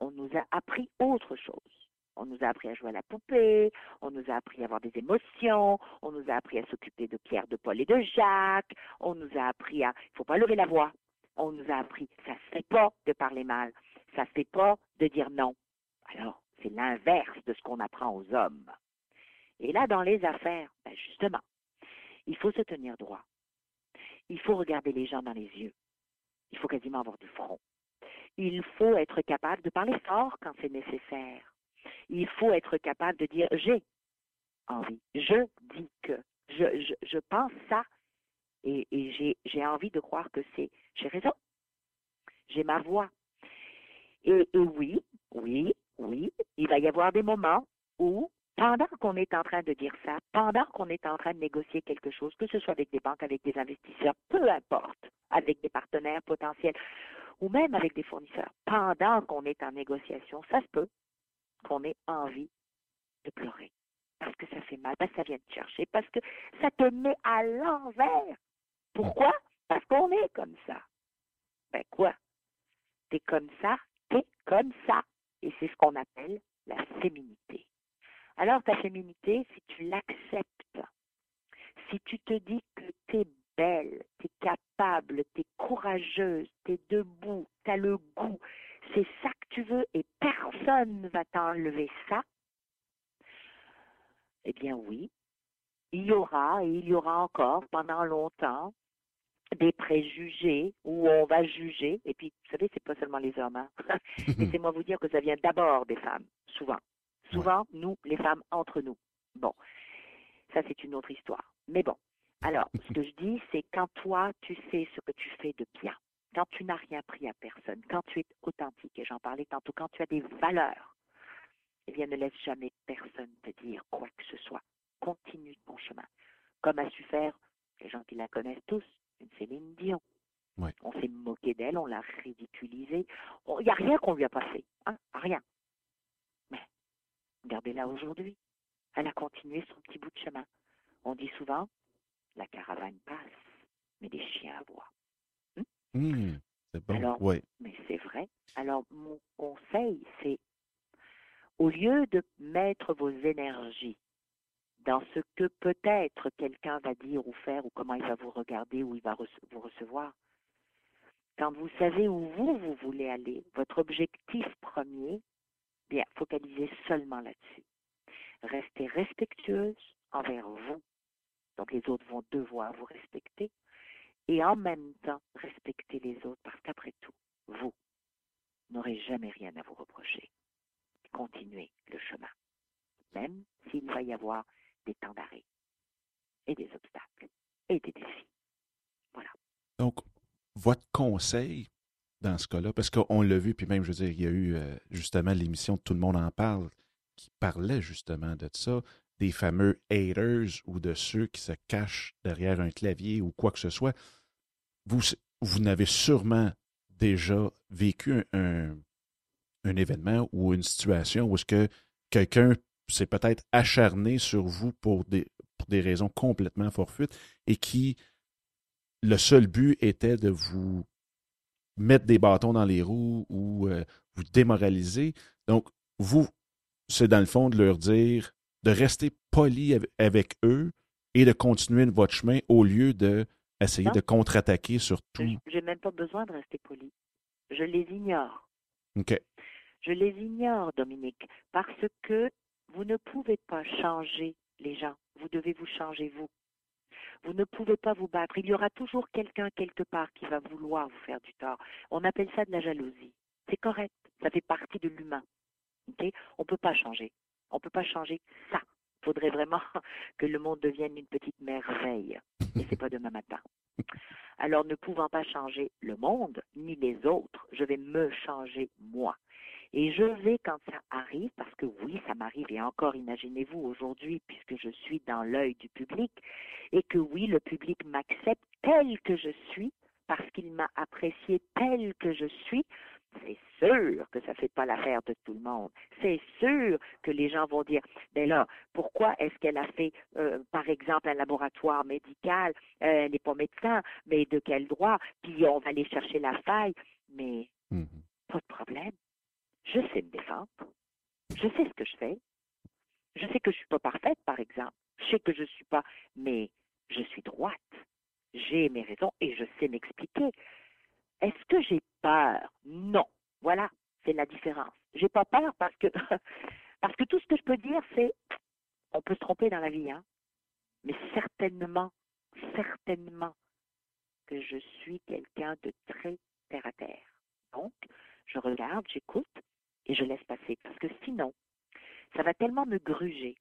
on nous a appris autre chose. On nous a appris à jouer à la poupée, on nous a appris à avoir des émotions, on nous a appris à s'occuper de Pierre, de Paul et de Jacques, on nous a appris à, il faut pas lever la voix. On nous a appris, ça se fait pas de parler mal, ça se fait pas de dire non. Alors, c'est l'inverse de ce qu'on apprend aux hommes. Et là, dans les affaires, ben justement, il faut se tenir droit. Il faut regarder les gens dans les yeux. Il faut quasiment avoir du front. Il faut être capable de parler fort quand c'est nécessaire. Il faut être capable de dire j'ai envie, je dis que, je, je, pense ça et, et j'ai envie de croire que c'est, j'ai raison, j'ai ma voix. Et, oui, oui, oui, il va y avoir des moments où pendant qu'on est en train de dire ça, pendant qu'on est en train de négocier quelque chose, que ce soit avec des banques, avec des investisseurs, peu importe, avec des partenaires potentiels ou même avec des fournisseurs, pendant qu'on est en négociation, ça se peut qu'on ait envie de pleurer. Parce que ça fait mal, parce que ça vient te chercher, parce que ça te met à l'envers. Pourquoi? Parce qu'on est comme ça. Ben quoi? T'es comme ça, t'es comme ça. Et c'est ce qu'on appelle la féminité. Alors ta féminité, si tu l'acceptes, si tu te dis que tu es belle, tu es capable, tu es courageuse, tu es debout, tu as le goût, c'est ça que tu veux et personne ne va t'enlever ça, eh bien oui, il y aura et il y aura encore pendant longtemps des préjugés où on va juger. Et puis, vous savez, c'est pas seulement les hommes. Hein. [laughs] Laissez-moi vous dire que ça vient d'abord des femmes, souvent. Souvent, nous, les femmes, entre nous. Bon, ça c'est une autre histoire. Mais bon, alors, ce que je dis, c'est quand toi, tu sais ce que tu fais de bien, quand tu n'as rien pris à personne, quand tu es authentique, et j'en parlais tantôt, quand tu as des valeurs, eh bien, ne laisse jamais personne te dire quoi que ce soit. Continue ton chemin. Comme a su faire les gens qui la connaissent tous, Céline Dion. On s'est moqué d'elle, on l'a ridiculisée. Il n'y a rien qu'on lui a passé, hein, rien. Mais regardez-la aujourd'hui. Elle a continué son petit bout de chemin. On dit souvent, la caravane passe, mais des chiens aboient. Hum? Mmh, c'est bon. Alors, Mais c'est vrai. Alors, mon conseil, c'est au lieu de mettre vos énergies dans ce que peut-être quelqu'un va dire ou faire, ou comment il va vous regarder, ou il va vous recevoir, quand vous savez où vous, vous voulez aller, votre objectif premier, bien, focalisez seulement là-dessus. Restez respectueuse envers vous. Donc les autres vont devoir vous respecter. Et en même temps, respecter les autres parce qu'après tout, vous n'aurez jamais rien à vous reprocher. Continuez le chemin, même s'il va y avoir des temps d'arrêt et des obstacles et des défis. Voilà. Donc, votre conseil dans ce cas-là, parce qu'on l'a vu, puis même, je veux dire, il y a eu euh, justement l'émission Tout le monde en parle qui parlait justement de ça, des fameux haters ou de ceux qui se cachent derrière un clavier ou quoi que ce soit. Vous, vous n'avez sûrement déjà vécu un, un, événement ou une situation où est-ce que quelqu'un s'est peut-être acharné sur vous pour des, pour des raisons complètement forfuites et qui, le seul but était de vous mettre des bâtons dans les roues ou euh, vous démoraliser. Donc, vous, c'est dans le fond de leur dire de rester poli avec eux et de continuer votre chemin au lieu de essayer de contre-attaquer sur tout. Je n'ai même pas besoin de rester poli. Je les ignore. OK. Je les ignore, Dominique, parce que vous ne pouvez pas changer les gens. Vous devez vous changer vous. Vous ne pouvez pas vous battre. Il y aura toujours quelqu'un quelque part qui va vouloir vous faire du tort. On appelle ça de la jalousie. C'est correct. Ça fait partie de l'humain. On ne peut pas changer. On ne peut pas changer ça. Il faudrait vraiment [laughs] que le monde devienne une petite merveille. Et c'est pas demain matin. Alors, ne pouvant pas changer le monde, ni les autres, je vais me changer moi. Et je vais, quand ça arrive, parce que oui, ça m'arrive, et encore imaginez-vous aujourd'hui, puisque je suis dans l'œil du public, et que oui, le public m'accepte tel que je suis, parce qu'il m'a apprécié tel que je suis, c'est sûr que ça ne fait pas l'affaire de tout le monde. C'est sûr que les gens vont dire, mais là, pourquoi est-ce qu'elle a fait, euh, par exemple, un laboratoire médical, euh, elle n'est pas médecin, mais de quel droit, puis on va aller chercher la faille, mais mhm. pas de problème. Je sais me défendre. Je sais ce que je fais. Je sais que je ne suis pas parfaite, par exemple. Je sais que je ne suis pas, mais je suis droite. J'ai mes raisons et je sais m'expliquer. Est-ce que j'ai peur? Non. Voilà, c'est la différence. J'ai pas peur parce que [laughs] parce que tout ce que je peux dire, c'est on peut se tromper dans la vie, hein, mais certainement, certainement que je suis quelqu'un de très terre à terre. Donc, je regarde, j'écoute et je laisse passer. Parce que sinon, ça va tellement me gruger,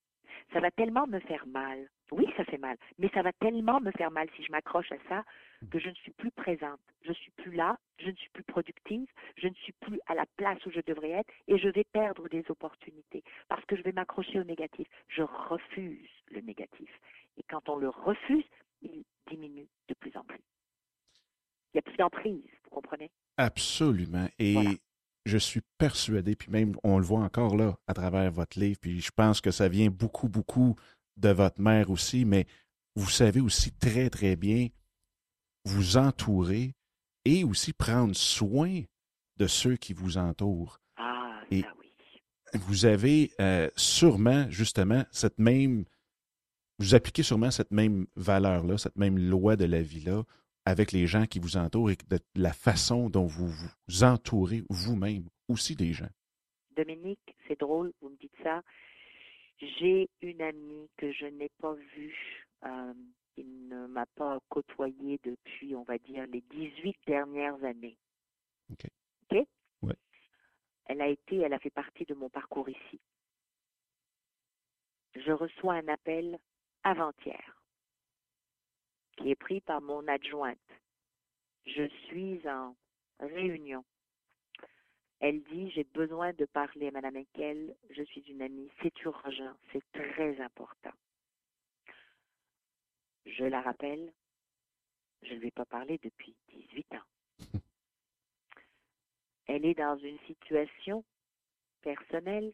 ça va tellement me faire mal. Oui, ça fait mal, mais ça va tellement me faire mal si je m'accroche à ça que je ne suis plus présente. Je ne suis plus là, je ne suis plus productive, je ne suis plus à la place où je devrais être et je vais perdre des opportunités parce que je vais m'accrocher au négatif. Je refuse le négatif. Et quand on le refuse, il diminue de plus en plus. Il n'y a plus d'emprise, vous comprenez? Absolument. Et je suis persuadé, puis même on le voit encore là à travers votre livre, puis je pense que ça vient beaucoup, beaucoup de votre mère aussi, mais vous savez aussi très, très bien vous entourer et aussi prendre soin de ceux qui vous entourent. Ah, et oui. Vous avez euh, sûrement, justement, cette même. Vous appliquez sûrement cette même valeur-là, cette même loi de la vie-là avec les gens qui vous entourent et de la façon dont vous vous entourez vous-même aussi des gens. Dominique, c'est drôle, vous me dites ça. J'ai une amie que je n'ai pas vue, euh, qui ne m'a pas côtoyée depuis, on va dire, les 18 dernières années. OK. OK? Ouais. Elle a été, elle a fait partie de mon parcours ici. Je reçois un appel avant-hier qui est pris par mon adjointe. Je suis en réunion. Elle dit, j'ai besoin de parler à Mme Enkel, je suis une amie, c'est urgent, c'est très important. Je la rappelle, je ne lui ai pas parlé depuis 18 ans. [laughs] Elle est dans une situation personnelle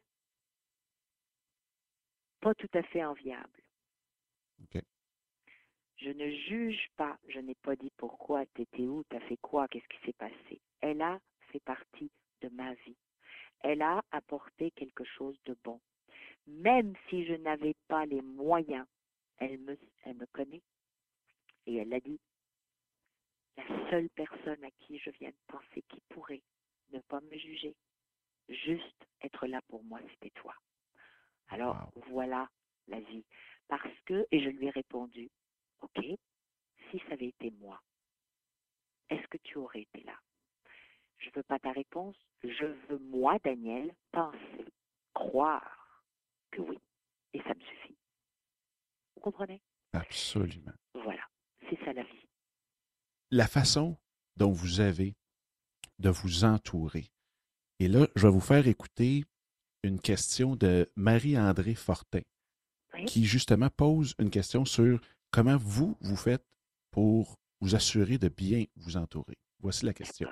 pas tout à fait enviable. Je ne juge pas, je n'ai pas dit pourquoi, t'étais où, t'as fait quoi, qu'est-ce qui s'est passé. Elle a fait partie de ma vie. Elle a apporté quelque chose de bon. Même si je n'avais pas les moyens, elle me, elle me connaît. Et elle a dit, la seule personne à qui je viens de penser qui pourrait ne pas me juger, juste être là pour moi, c'était toi. Alors voilà la vie. Parce que, et je lui ai répondu, OK, si ça avait été moi, est-ce que tu aurais été là? Je ne veux pas ta réponse. Je veux, moi, Daniel, penser, croire que oui. Et ça me suffit. Vous comprenez? Absolument. Voilà. C'est ça la vie. La façon dont vous avez de vous entourer. Et là, je vais vous faire écouter une question de Marie-André Fortin, qui justement pose une question sur comment vous, vous faites pour vous assurer de bien vous entourer? Voici la question.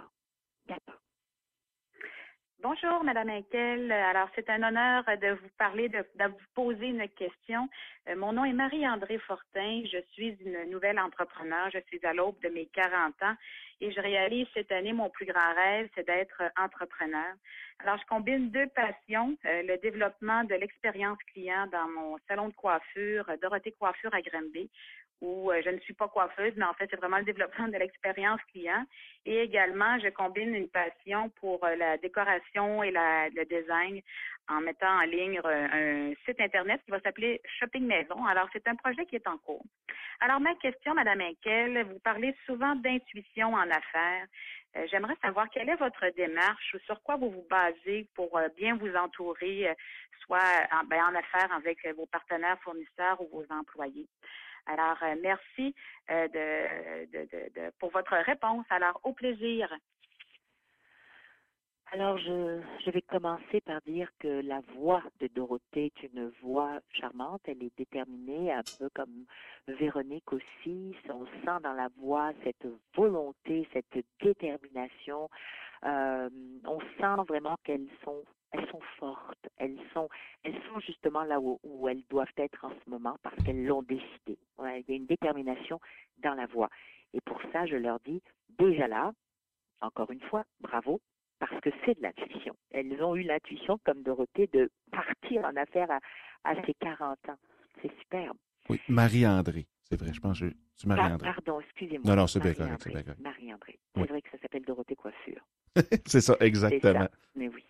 Bonjour, Madame Inkel. Alors, c'est un honneur de vous parler, de, vous poser une question. Euh, mon nom est Marie-André Fortin. Je suis une nouvelle entrepreneur. Je suis à l'aube de mes 40 ans et je réalise cette année mon plus grand rêve, c'est d'être entrepreneur. Alors, je combine deux passions, euh, le développement de l'expérience client dans mon salon de coiffure, Dorothée Coiffure à Granby, où euh, je ne suis pas coiffeuse, mais en fait, c'est vraiment le développement de l'expérience client. Et également, je combine une passion pour euh, la décoration et la, le design en mettant en ligne euh, un site Internet qui va s'appeler Shopping Maison. Alors, c'est un projet qui est en cours. Alors, ma question, Madame Inkel, vous parlez souvent d'intuition en affaires. J'aimerais savoir quelle est votre démarche ou sur quoi vous vous basez pour bien vous entourer, soit en, ben, en affaires avec vos partenaires fournisseurs ou vos employés. Alors, euh, merci euh, de, pour votre réponse. Alors, au plaisir. Alors, je, vais commencer par dire que la voix de Dorothée est une voix charmante. Elle est déterminée, un peu comme Véronique aussi. On sent dans la voix cette volonté, cette détermination. Euh, on sent vraiment qu'elles sont elles sont fortes, elles sont, elles sont justement là où, elles doivent être en ce moment parce qu'elles l'ont décidé. il y a une détermination dans la voix. Et pour ça, je leur dis déjà là, encore une fois, bravo, parce que c'est de l'intuition. Elles ont eu l'intuition, comme Dorothée, de partir en affaires à, à ses 40 ans. C'est superbe. Oui, Marie-André. C'est vrai, je pense que c'est Marie-André. pardon, excusez-moi. Non, non, c'est bien correct. Marie-André. C'est vrai que ça s'appelle Dorothée Coiffure. [laughs] c'est ça, exactement. Mais oui.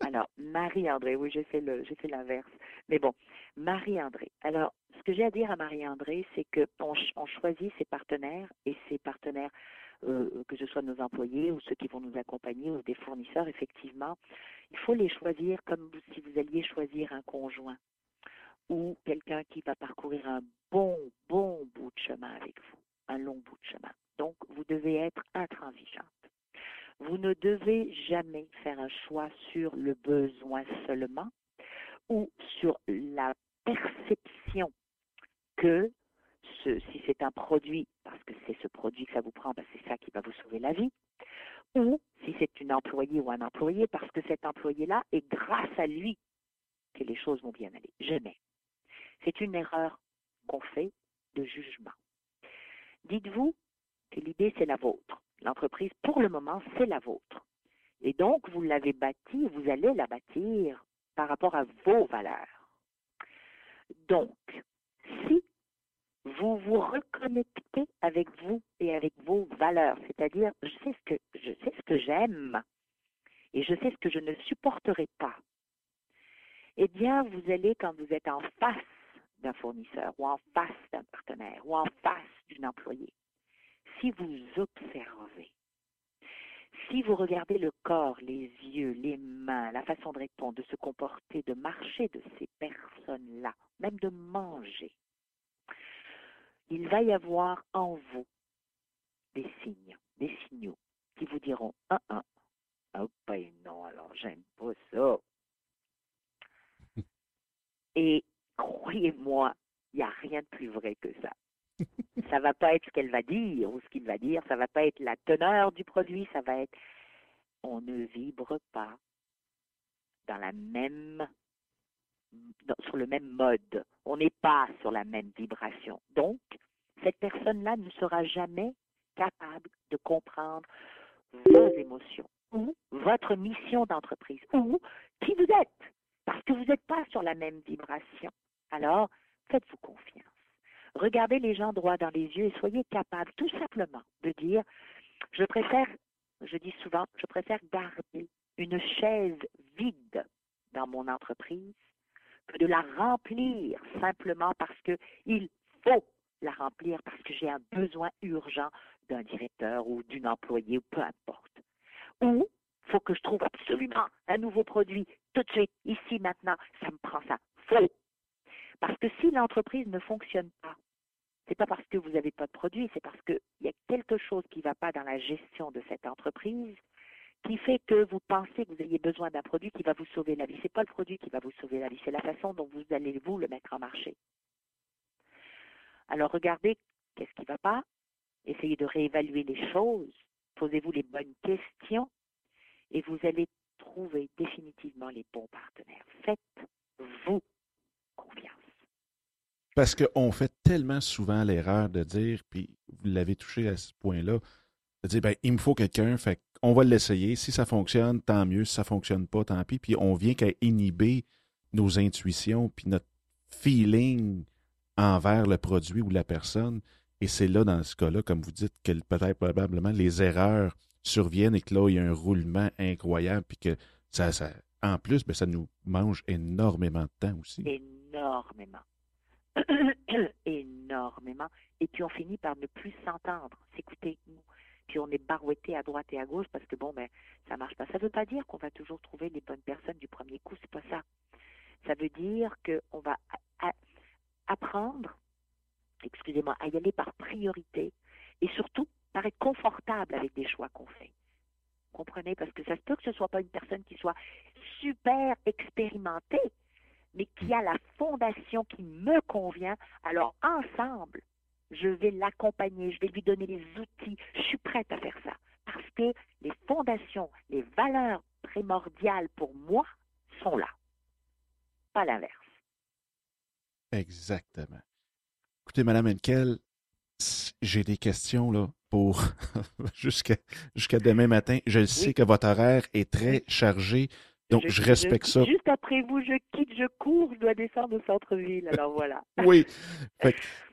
Alors, Marie-André, oui, j'ai fait le, j'ai fait l'inverse. Mais bon, Marie-André. Alors, ce que j'ai à dire à Marie-André, c'est que on, choisit ses partenaires et ses partenaires, euh, que ce soit nos employés ou ceux qui vont nous accompagner ou des fournisseurs, effectivement, il faut les choisir comme si vous alliez choisir un conjoint ou quelqu'un qui va parcourir un bon, bon bout de chemin avec vous, un long bout de chemin. Donc, vous devez être intransigeante. Vous ne devez jamais faire un choix sur le besoin seulement ou sur la perception que si c'est un produit, parce que c'est ce produit que ça vous prend, ben c'est ça qui va vous sauver la vie, ou si c'est une employée ou un employé, parce que cet employé-là est grâce à lui que les choses vont bien aller. Jamais. C'est une erreur qu'on fait de jugement. Dites-vous que l'idée, c'est la vôtre. L'entreprise, pour le moment, c'est la vôtre. Et donc, vous l'avez bâtie, vous allez la bâtir par rapport à vos valeurs. Donc, si vous vous reconnectez avec vous et avec vos valeurs, c'est-à-dire je sais ce que je sais ce que j'aime et je sais ce que je ne supporterai pas. Eh bien, vous allez quand vous êtes en face d'un fournisseur ou en face d'un partenaire ou en face d'une employée, si vous observez, si vous regardez le corps, les yeux, les mains, la façon de répondre, de se comporter, de marcher de ces personnes-là, même de manger, il va y avoir en vous des signes, des signaux qui vous diront ah ah, oh ben non, alors j'aime pas ça. [laughs] Et croyez-moi, il n'y a rien de plus vrai que ça. Ça va pas être ce qu'elle va dire ou ce qu'il va dire, ça va pas être la teneur du produit, ça va être on ne vibre pas dans la même sur le même mode. On n'est pas sur la même vibration. Donc, cette personne-là ne sera jamais capable de comprendre vos émotions ou votre mission d'entreprise ou qui vous êtes parce que vous n'êtes pas sur la même vibration. Alors, faites-vous confiance. Regardez les gens droit dans les yeux et soyez capable tout simplement de dire, je préfère, je dis souvent, je préfère garder une chaise vide dans mon entreprise que de la remplir simplement parce qu'il faut la remplir parce que j'ai un besoin urgent d'un directeur ou d'une employée ou peu importe. Ou il faut que je trouve absolument un nouveau produit tout de suite, ici, maintenant, ça me prend ça. Faut. Parce que si l'entreprise ne fonctionne pas, c'est pas parce que vous n'avez pas de produit, c'est parce qu'il y a quelque chose qui ne va pas dans la gestion de cette entreprise qui fait que vous pensez que vous ayez besoin d'un produit qui va vous sauver la vie. Ce n'est pas le produit qui va vous sauver la vie, c'est la façon dont vous allez vous le mettre en marché. Alors regardez qu'est-ce qui ne va pas, essayez de réévaluer les choses, posez-vous les bonnes questions et vous allez trouver définitivement les bons partenaires. Faites-vous. Parce qu'on fait tellement souvent l'erreur de dire, puis vous l'avez touché à ce point-là, de dire, ben, il me faut quelqu'un, fait on va l'essayer. Si ça fonctionne, tant mieux. Si ça fonctionne pas, tant pis. Puis on vient qu'à inhiber nos intuitions, puis notre feeling envers le produit ou la personne. Et c'est là, dans ce cas-là, comme vous dites, que peut-être probablement les erreurs surviennent et que là, il y a un roulement incroyable, puis que ça, ça en plus, ben, ça nous mange énormément de temps aussi. Énormément. [coughs] énormément. Et puis on finit par ne plus s'entendre, s'écouter. Puis on est barouetté à droite et à gauche parce que bon, ben, ça marche pas. Ça ne veut pas dire qu'on va toujours trouver les bonnes personnes du premier coup, c'est pas ça. Ça veut dire qu'on va apprendre, excusez-moi, à y aller par priorité et surtout par être confortable avec des choix qu'on fait. Comprenez? Parce que ça se peut que ce ne soit pas une personne qui soit super expérimentée, mais qui a la fondation qui me convient. Alors, ensemble, je vais l'accompagner, je vais lui donner les outils. Je suis prête à faire ça. Parce que les fondations, les valeurs primordiales pour moi sont là. Pas l'inverse. Exactement. Écoutez, Madame Henkel, j'ai des questions là pour [laughs] jusqu'à jusqu'à demain matin. Je sais que votre horaire est très chargé, donc je, respecte ça. Juste après vous, je quitte, je cours, je dois descendre au centre-ville. Alors voilà. [laughs] oui.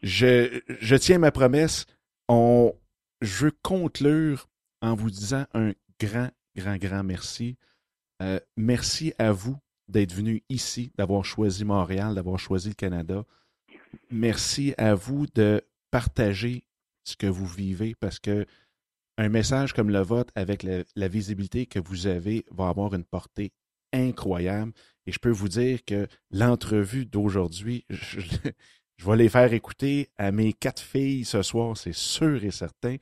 je, je tiens ma promesse. On, je veux conclure en vous disant un grand, grand, grand merci. Euh, merci à vous d'être venu ici, d'avoir choisi Montréal, d'avoir choisi le Canada. Merci à vous de partager ce que vous vivez parce que un message comme le vôtre, avec la, visibilité que vous avez, va avoir une portée incroyable. Et je peux vous dire que l'entrevue d'aujourd'hui, je, [laughs] je, vais les faire écouter à mes quatre filles ce soir, c'est sûr et certain.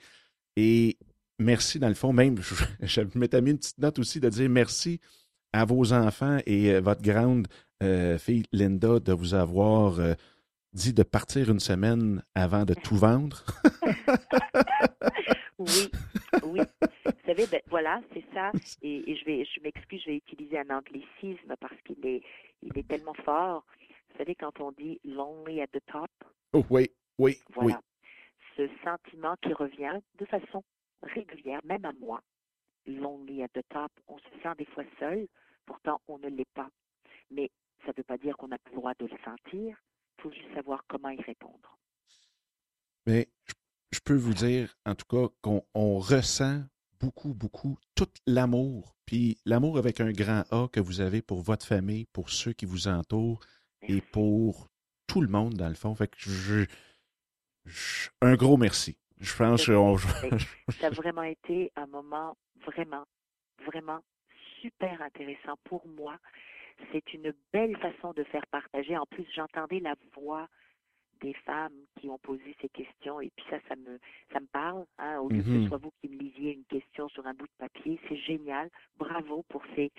Et merci, dans le fond, même, [laughs] je, je m'étais mis une petite note aussi de dire merci à vos enfants et euh, votre grande euh, fille Linda de vous avoir euh, dit de partir une semaine avant de tout vendre. [laughs] oui, oui. Vous savez, ben, voilà, c'est ça. Et, je vais, je m'excuse, je vais utiliser un anglicisme parce qu'il est, il est tellement fort. Vous savez, quand on dit lonely at the top. Oh, oui, oui, voilà. Ce sentiment qui revient de façon régulière, même à moi. Lonely at the top. On se sent des fois seul, pourtant on ne l'est pas. Mais ça ne veut pas dire qu'on n'a pas le droit de le sentir. Il faut juste savoir comment y répondre. Mais je peux vous dire, en tout cas, qu'on ressent beaucoup, beaucoup tout l'amour, puis l'amour avec un grand A que vous avez pour votre famille, pour ceux qui vous entourent et pour tout le monde, dans le fond. Fait que je, un gros merci. Je pense que [laughs] ça a vraiment été un moment vraiment, vraiment super intéressant pour moi. C'est une belle façon de faire partager. En plus, j'entendais la voix des femmes qui ont posé ces questions et puis ça, ça me, ça me parle. Hein, au lieu que ce mm-hmm. soit vous qui me lisiez une question sur un bout de papier, c'est génial. Bravo pour ces,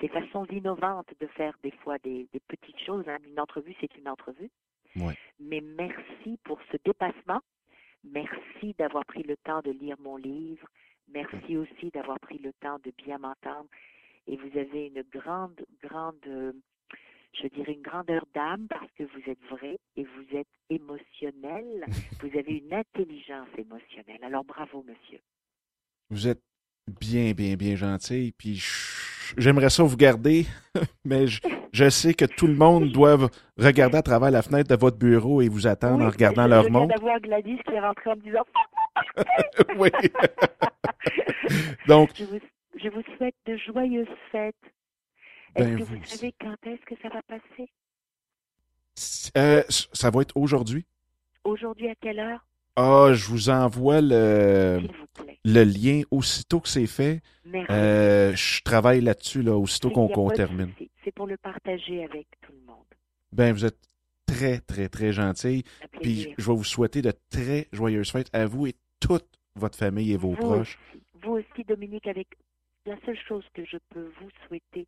ces façons innovantes de faire des fois des, des petites choses. Hein. Une entrevue, c'est une entrevue. Mais merci pour ce dépassement. Merci d'avoir pris le temps de lire mon livre. Merci aussi d'avoir pris le temps de bien m'entendre. Et vous avez une grande, grande je dirais, une grandeur d'âme parce que vous êtes vrai et vous êtes émotionnel. vous avez une intelligence émotionnelle. Alors bravo, monsieur. Vous êtes bien, bien, bien gentil. Puis j'aimerais ça vous garder, [laughs] mais je, sais que tout le monde doit regarder à travers la fenêtre de votre bureau et vous attendre en regardant leur je montre. d'avoir Gladys qui est rentrée en me disant. [laughs] oui. [laughs] Donc. Je vous, je vous souhaite de joyeuses fêtes est-ce ben, que vous, savez quand est-ce que ça va passer? Euh, ça va être aujourd'hui. Aujourd'hui à quelle heure? Ah, je vous envoie le, le lien aussitôt que c'est fait. Euh, je travaille là-dessus, là, aussitôt qu'on termine. C'est pour le partager avec tout le monde. Ben, vous êtes très, très, très gentil. Puis je vais vous souhaiter de très joyeuses fêtes à vous et toute votre famille et vos proches. Vous aussi, Dominique, avec la seule chose que je peux vous souhaiter,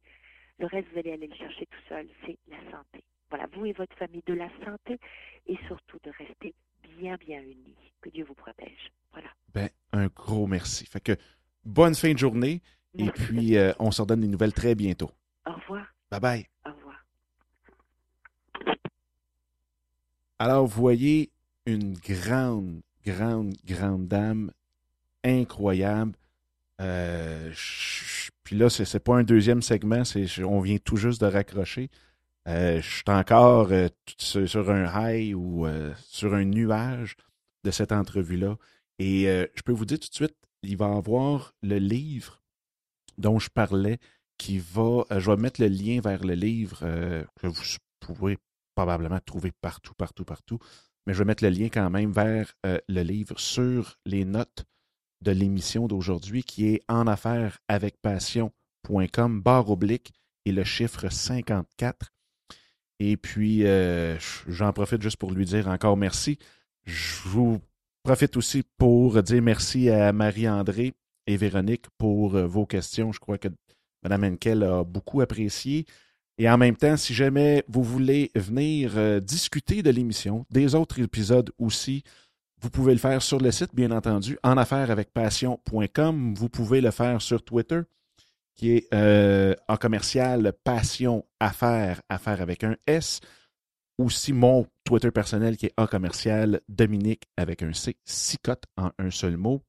le reste, vous allez aller le chercher tout seul, c'est la santé. Voilà, vous et votre famille, de la santé et surtout de rester bien, bien unis. Que Dieu vous protège. Voilà. Ben, un gros merci. Fait que bonne fin de journée et puis euh, on se redonne des nouvelles très bientôt. Au revoir. Bye bye. Au revoir. Alors, vous voyez une grande, grande, grande dame incroyable. Euh, puis là, ce n'est pas un deuxième segment, c'est on vient tout juste de raccrocher. Euh, je suis encore euh, sur un high ou euh, sur un nuage de cette entrevue-là. Et je peux vous dire tout de suite, il va y avoir le livre dont je parlais qui va. je vais mettre le lien vers le livre que vous pouvez probablement trouver partout, partout, partout. Mais je vais mettre le lien quand même vers le livre sur les notes de l'émission d'aujourd'hui qui est en affaires avec passion.com, barre oblique et le chiffre 54. Et puis, euh, j'en profite juste pour lui dire encore merci. Je vous profite aussi pour dire merci à Marie-André et Véronique pour euh, vos questions. Je crois que Mme Henkel a beaucoup apprécié. Et en même temps, si jamais vous voulez venir euh, discuter de l'émission, des autres épisodes aussi, vous pouvez le faire sur le site, bien entendu, en passion.com. Vous pouvez le faire sur Twitter, qui est euh, en commercial passion affaires, affaires avec un S. Aussi mon Twitter personnel qui est en commercial Dominique avec un C, Sicotte en un seul mot.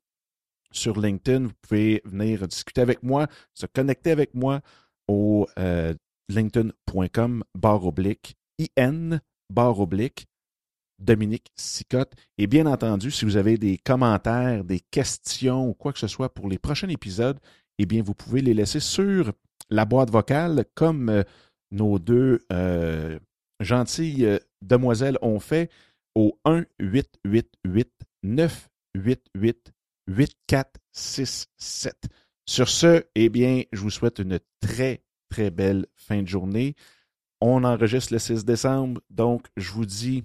Sur LinkedIn, vous pouvez venir discuter avec moi, se connecter avec moi au euh, linkedin.com barre oblique IN barre oblique Dominique Sicotte. Et bien entendu, si vous avez des commentaires, des questions ou quoi que ce soit pour les prochains épisodes, eh bien, vous pouvez les laisser sur la boîte vocale, comme nos deux gentilles demoiselles ont fait au 1 888 988 8467. Sur ce, eh bien, je vous souhaite une très, très belle fin de journée. On enregistre le 6 décembre, donc je vous dis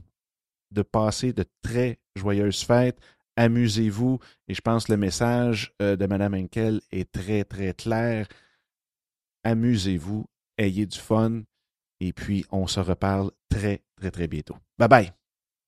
de passer de très joyeuses fêtes. Amusez-vous. Et je pense que le message euh, de Mme Henkel est très, très clair. Amusez-vous, ayez du fun. Et puis, on se reparle très, très, très bientôt. Bye bye.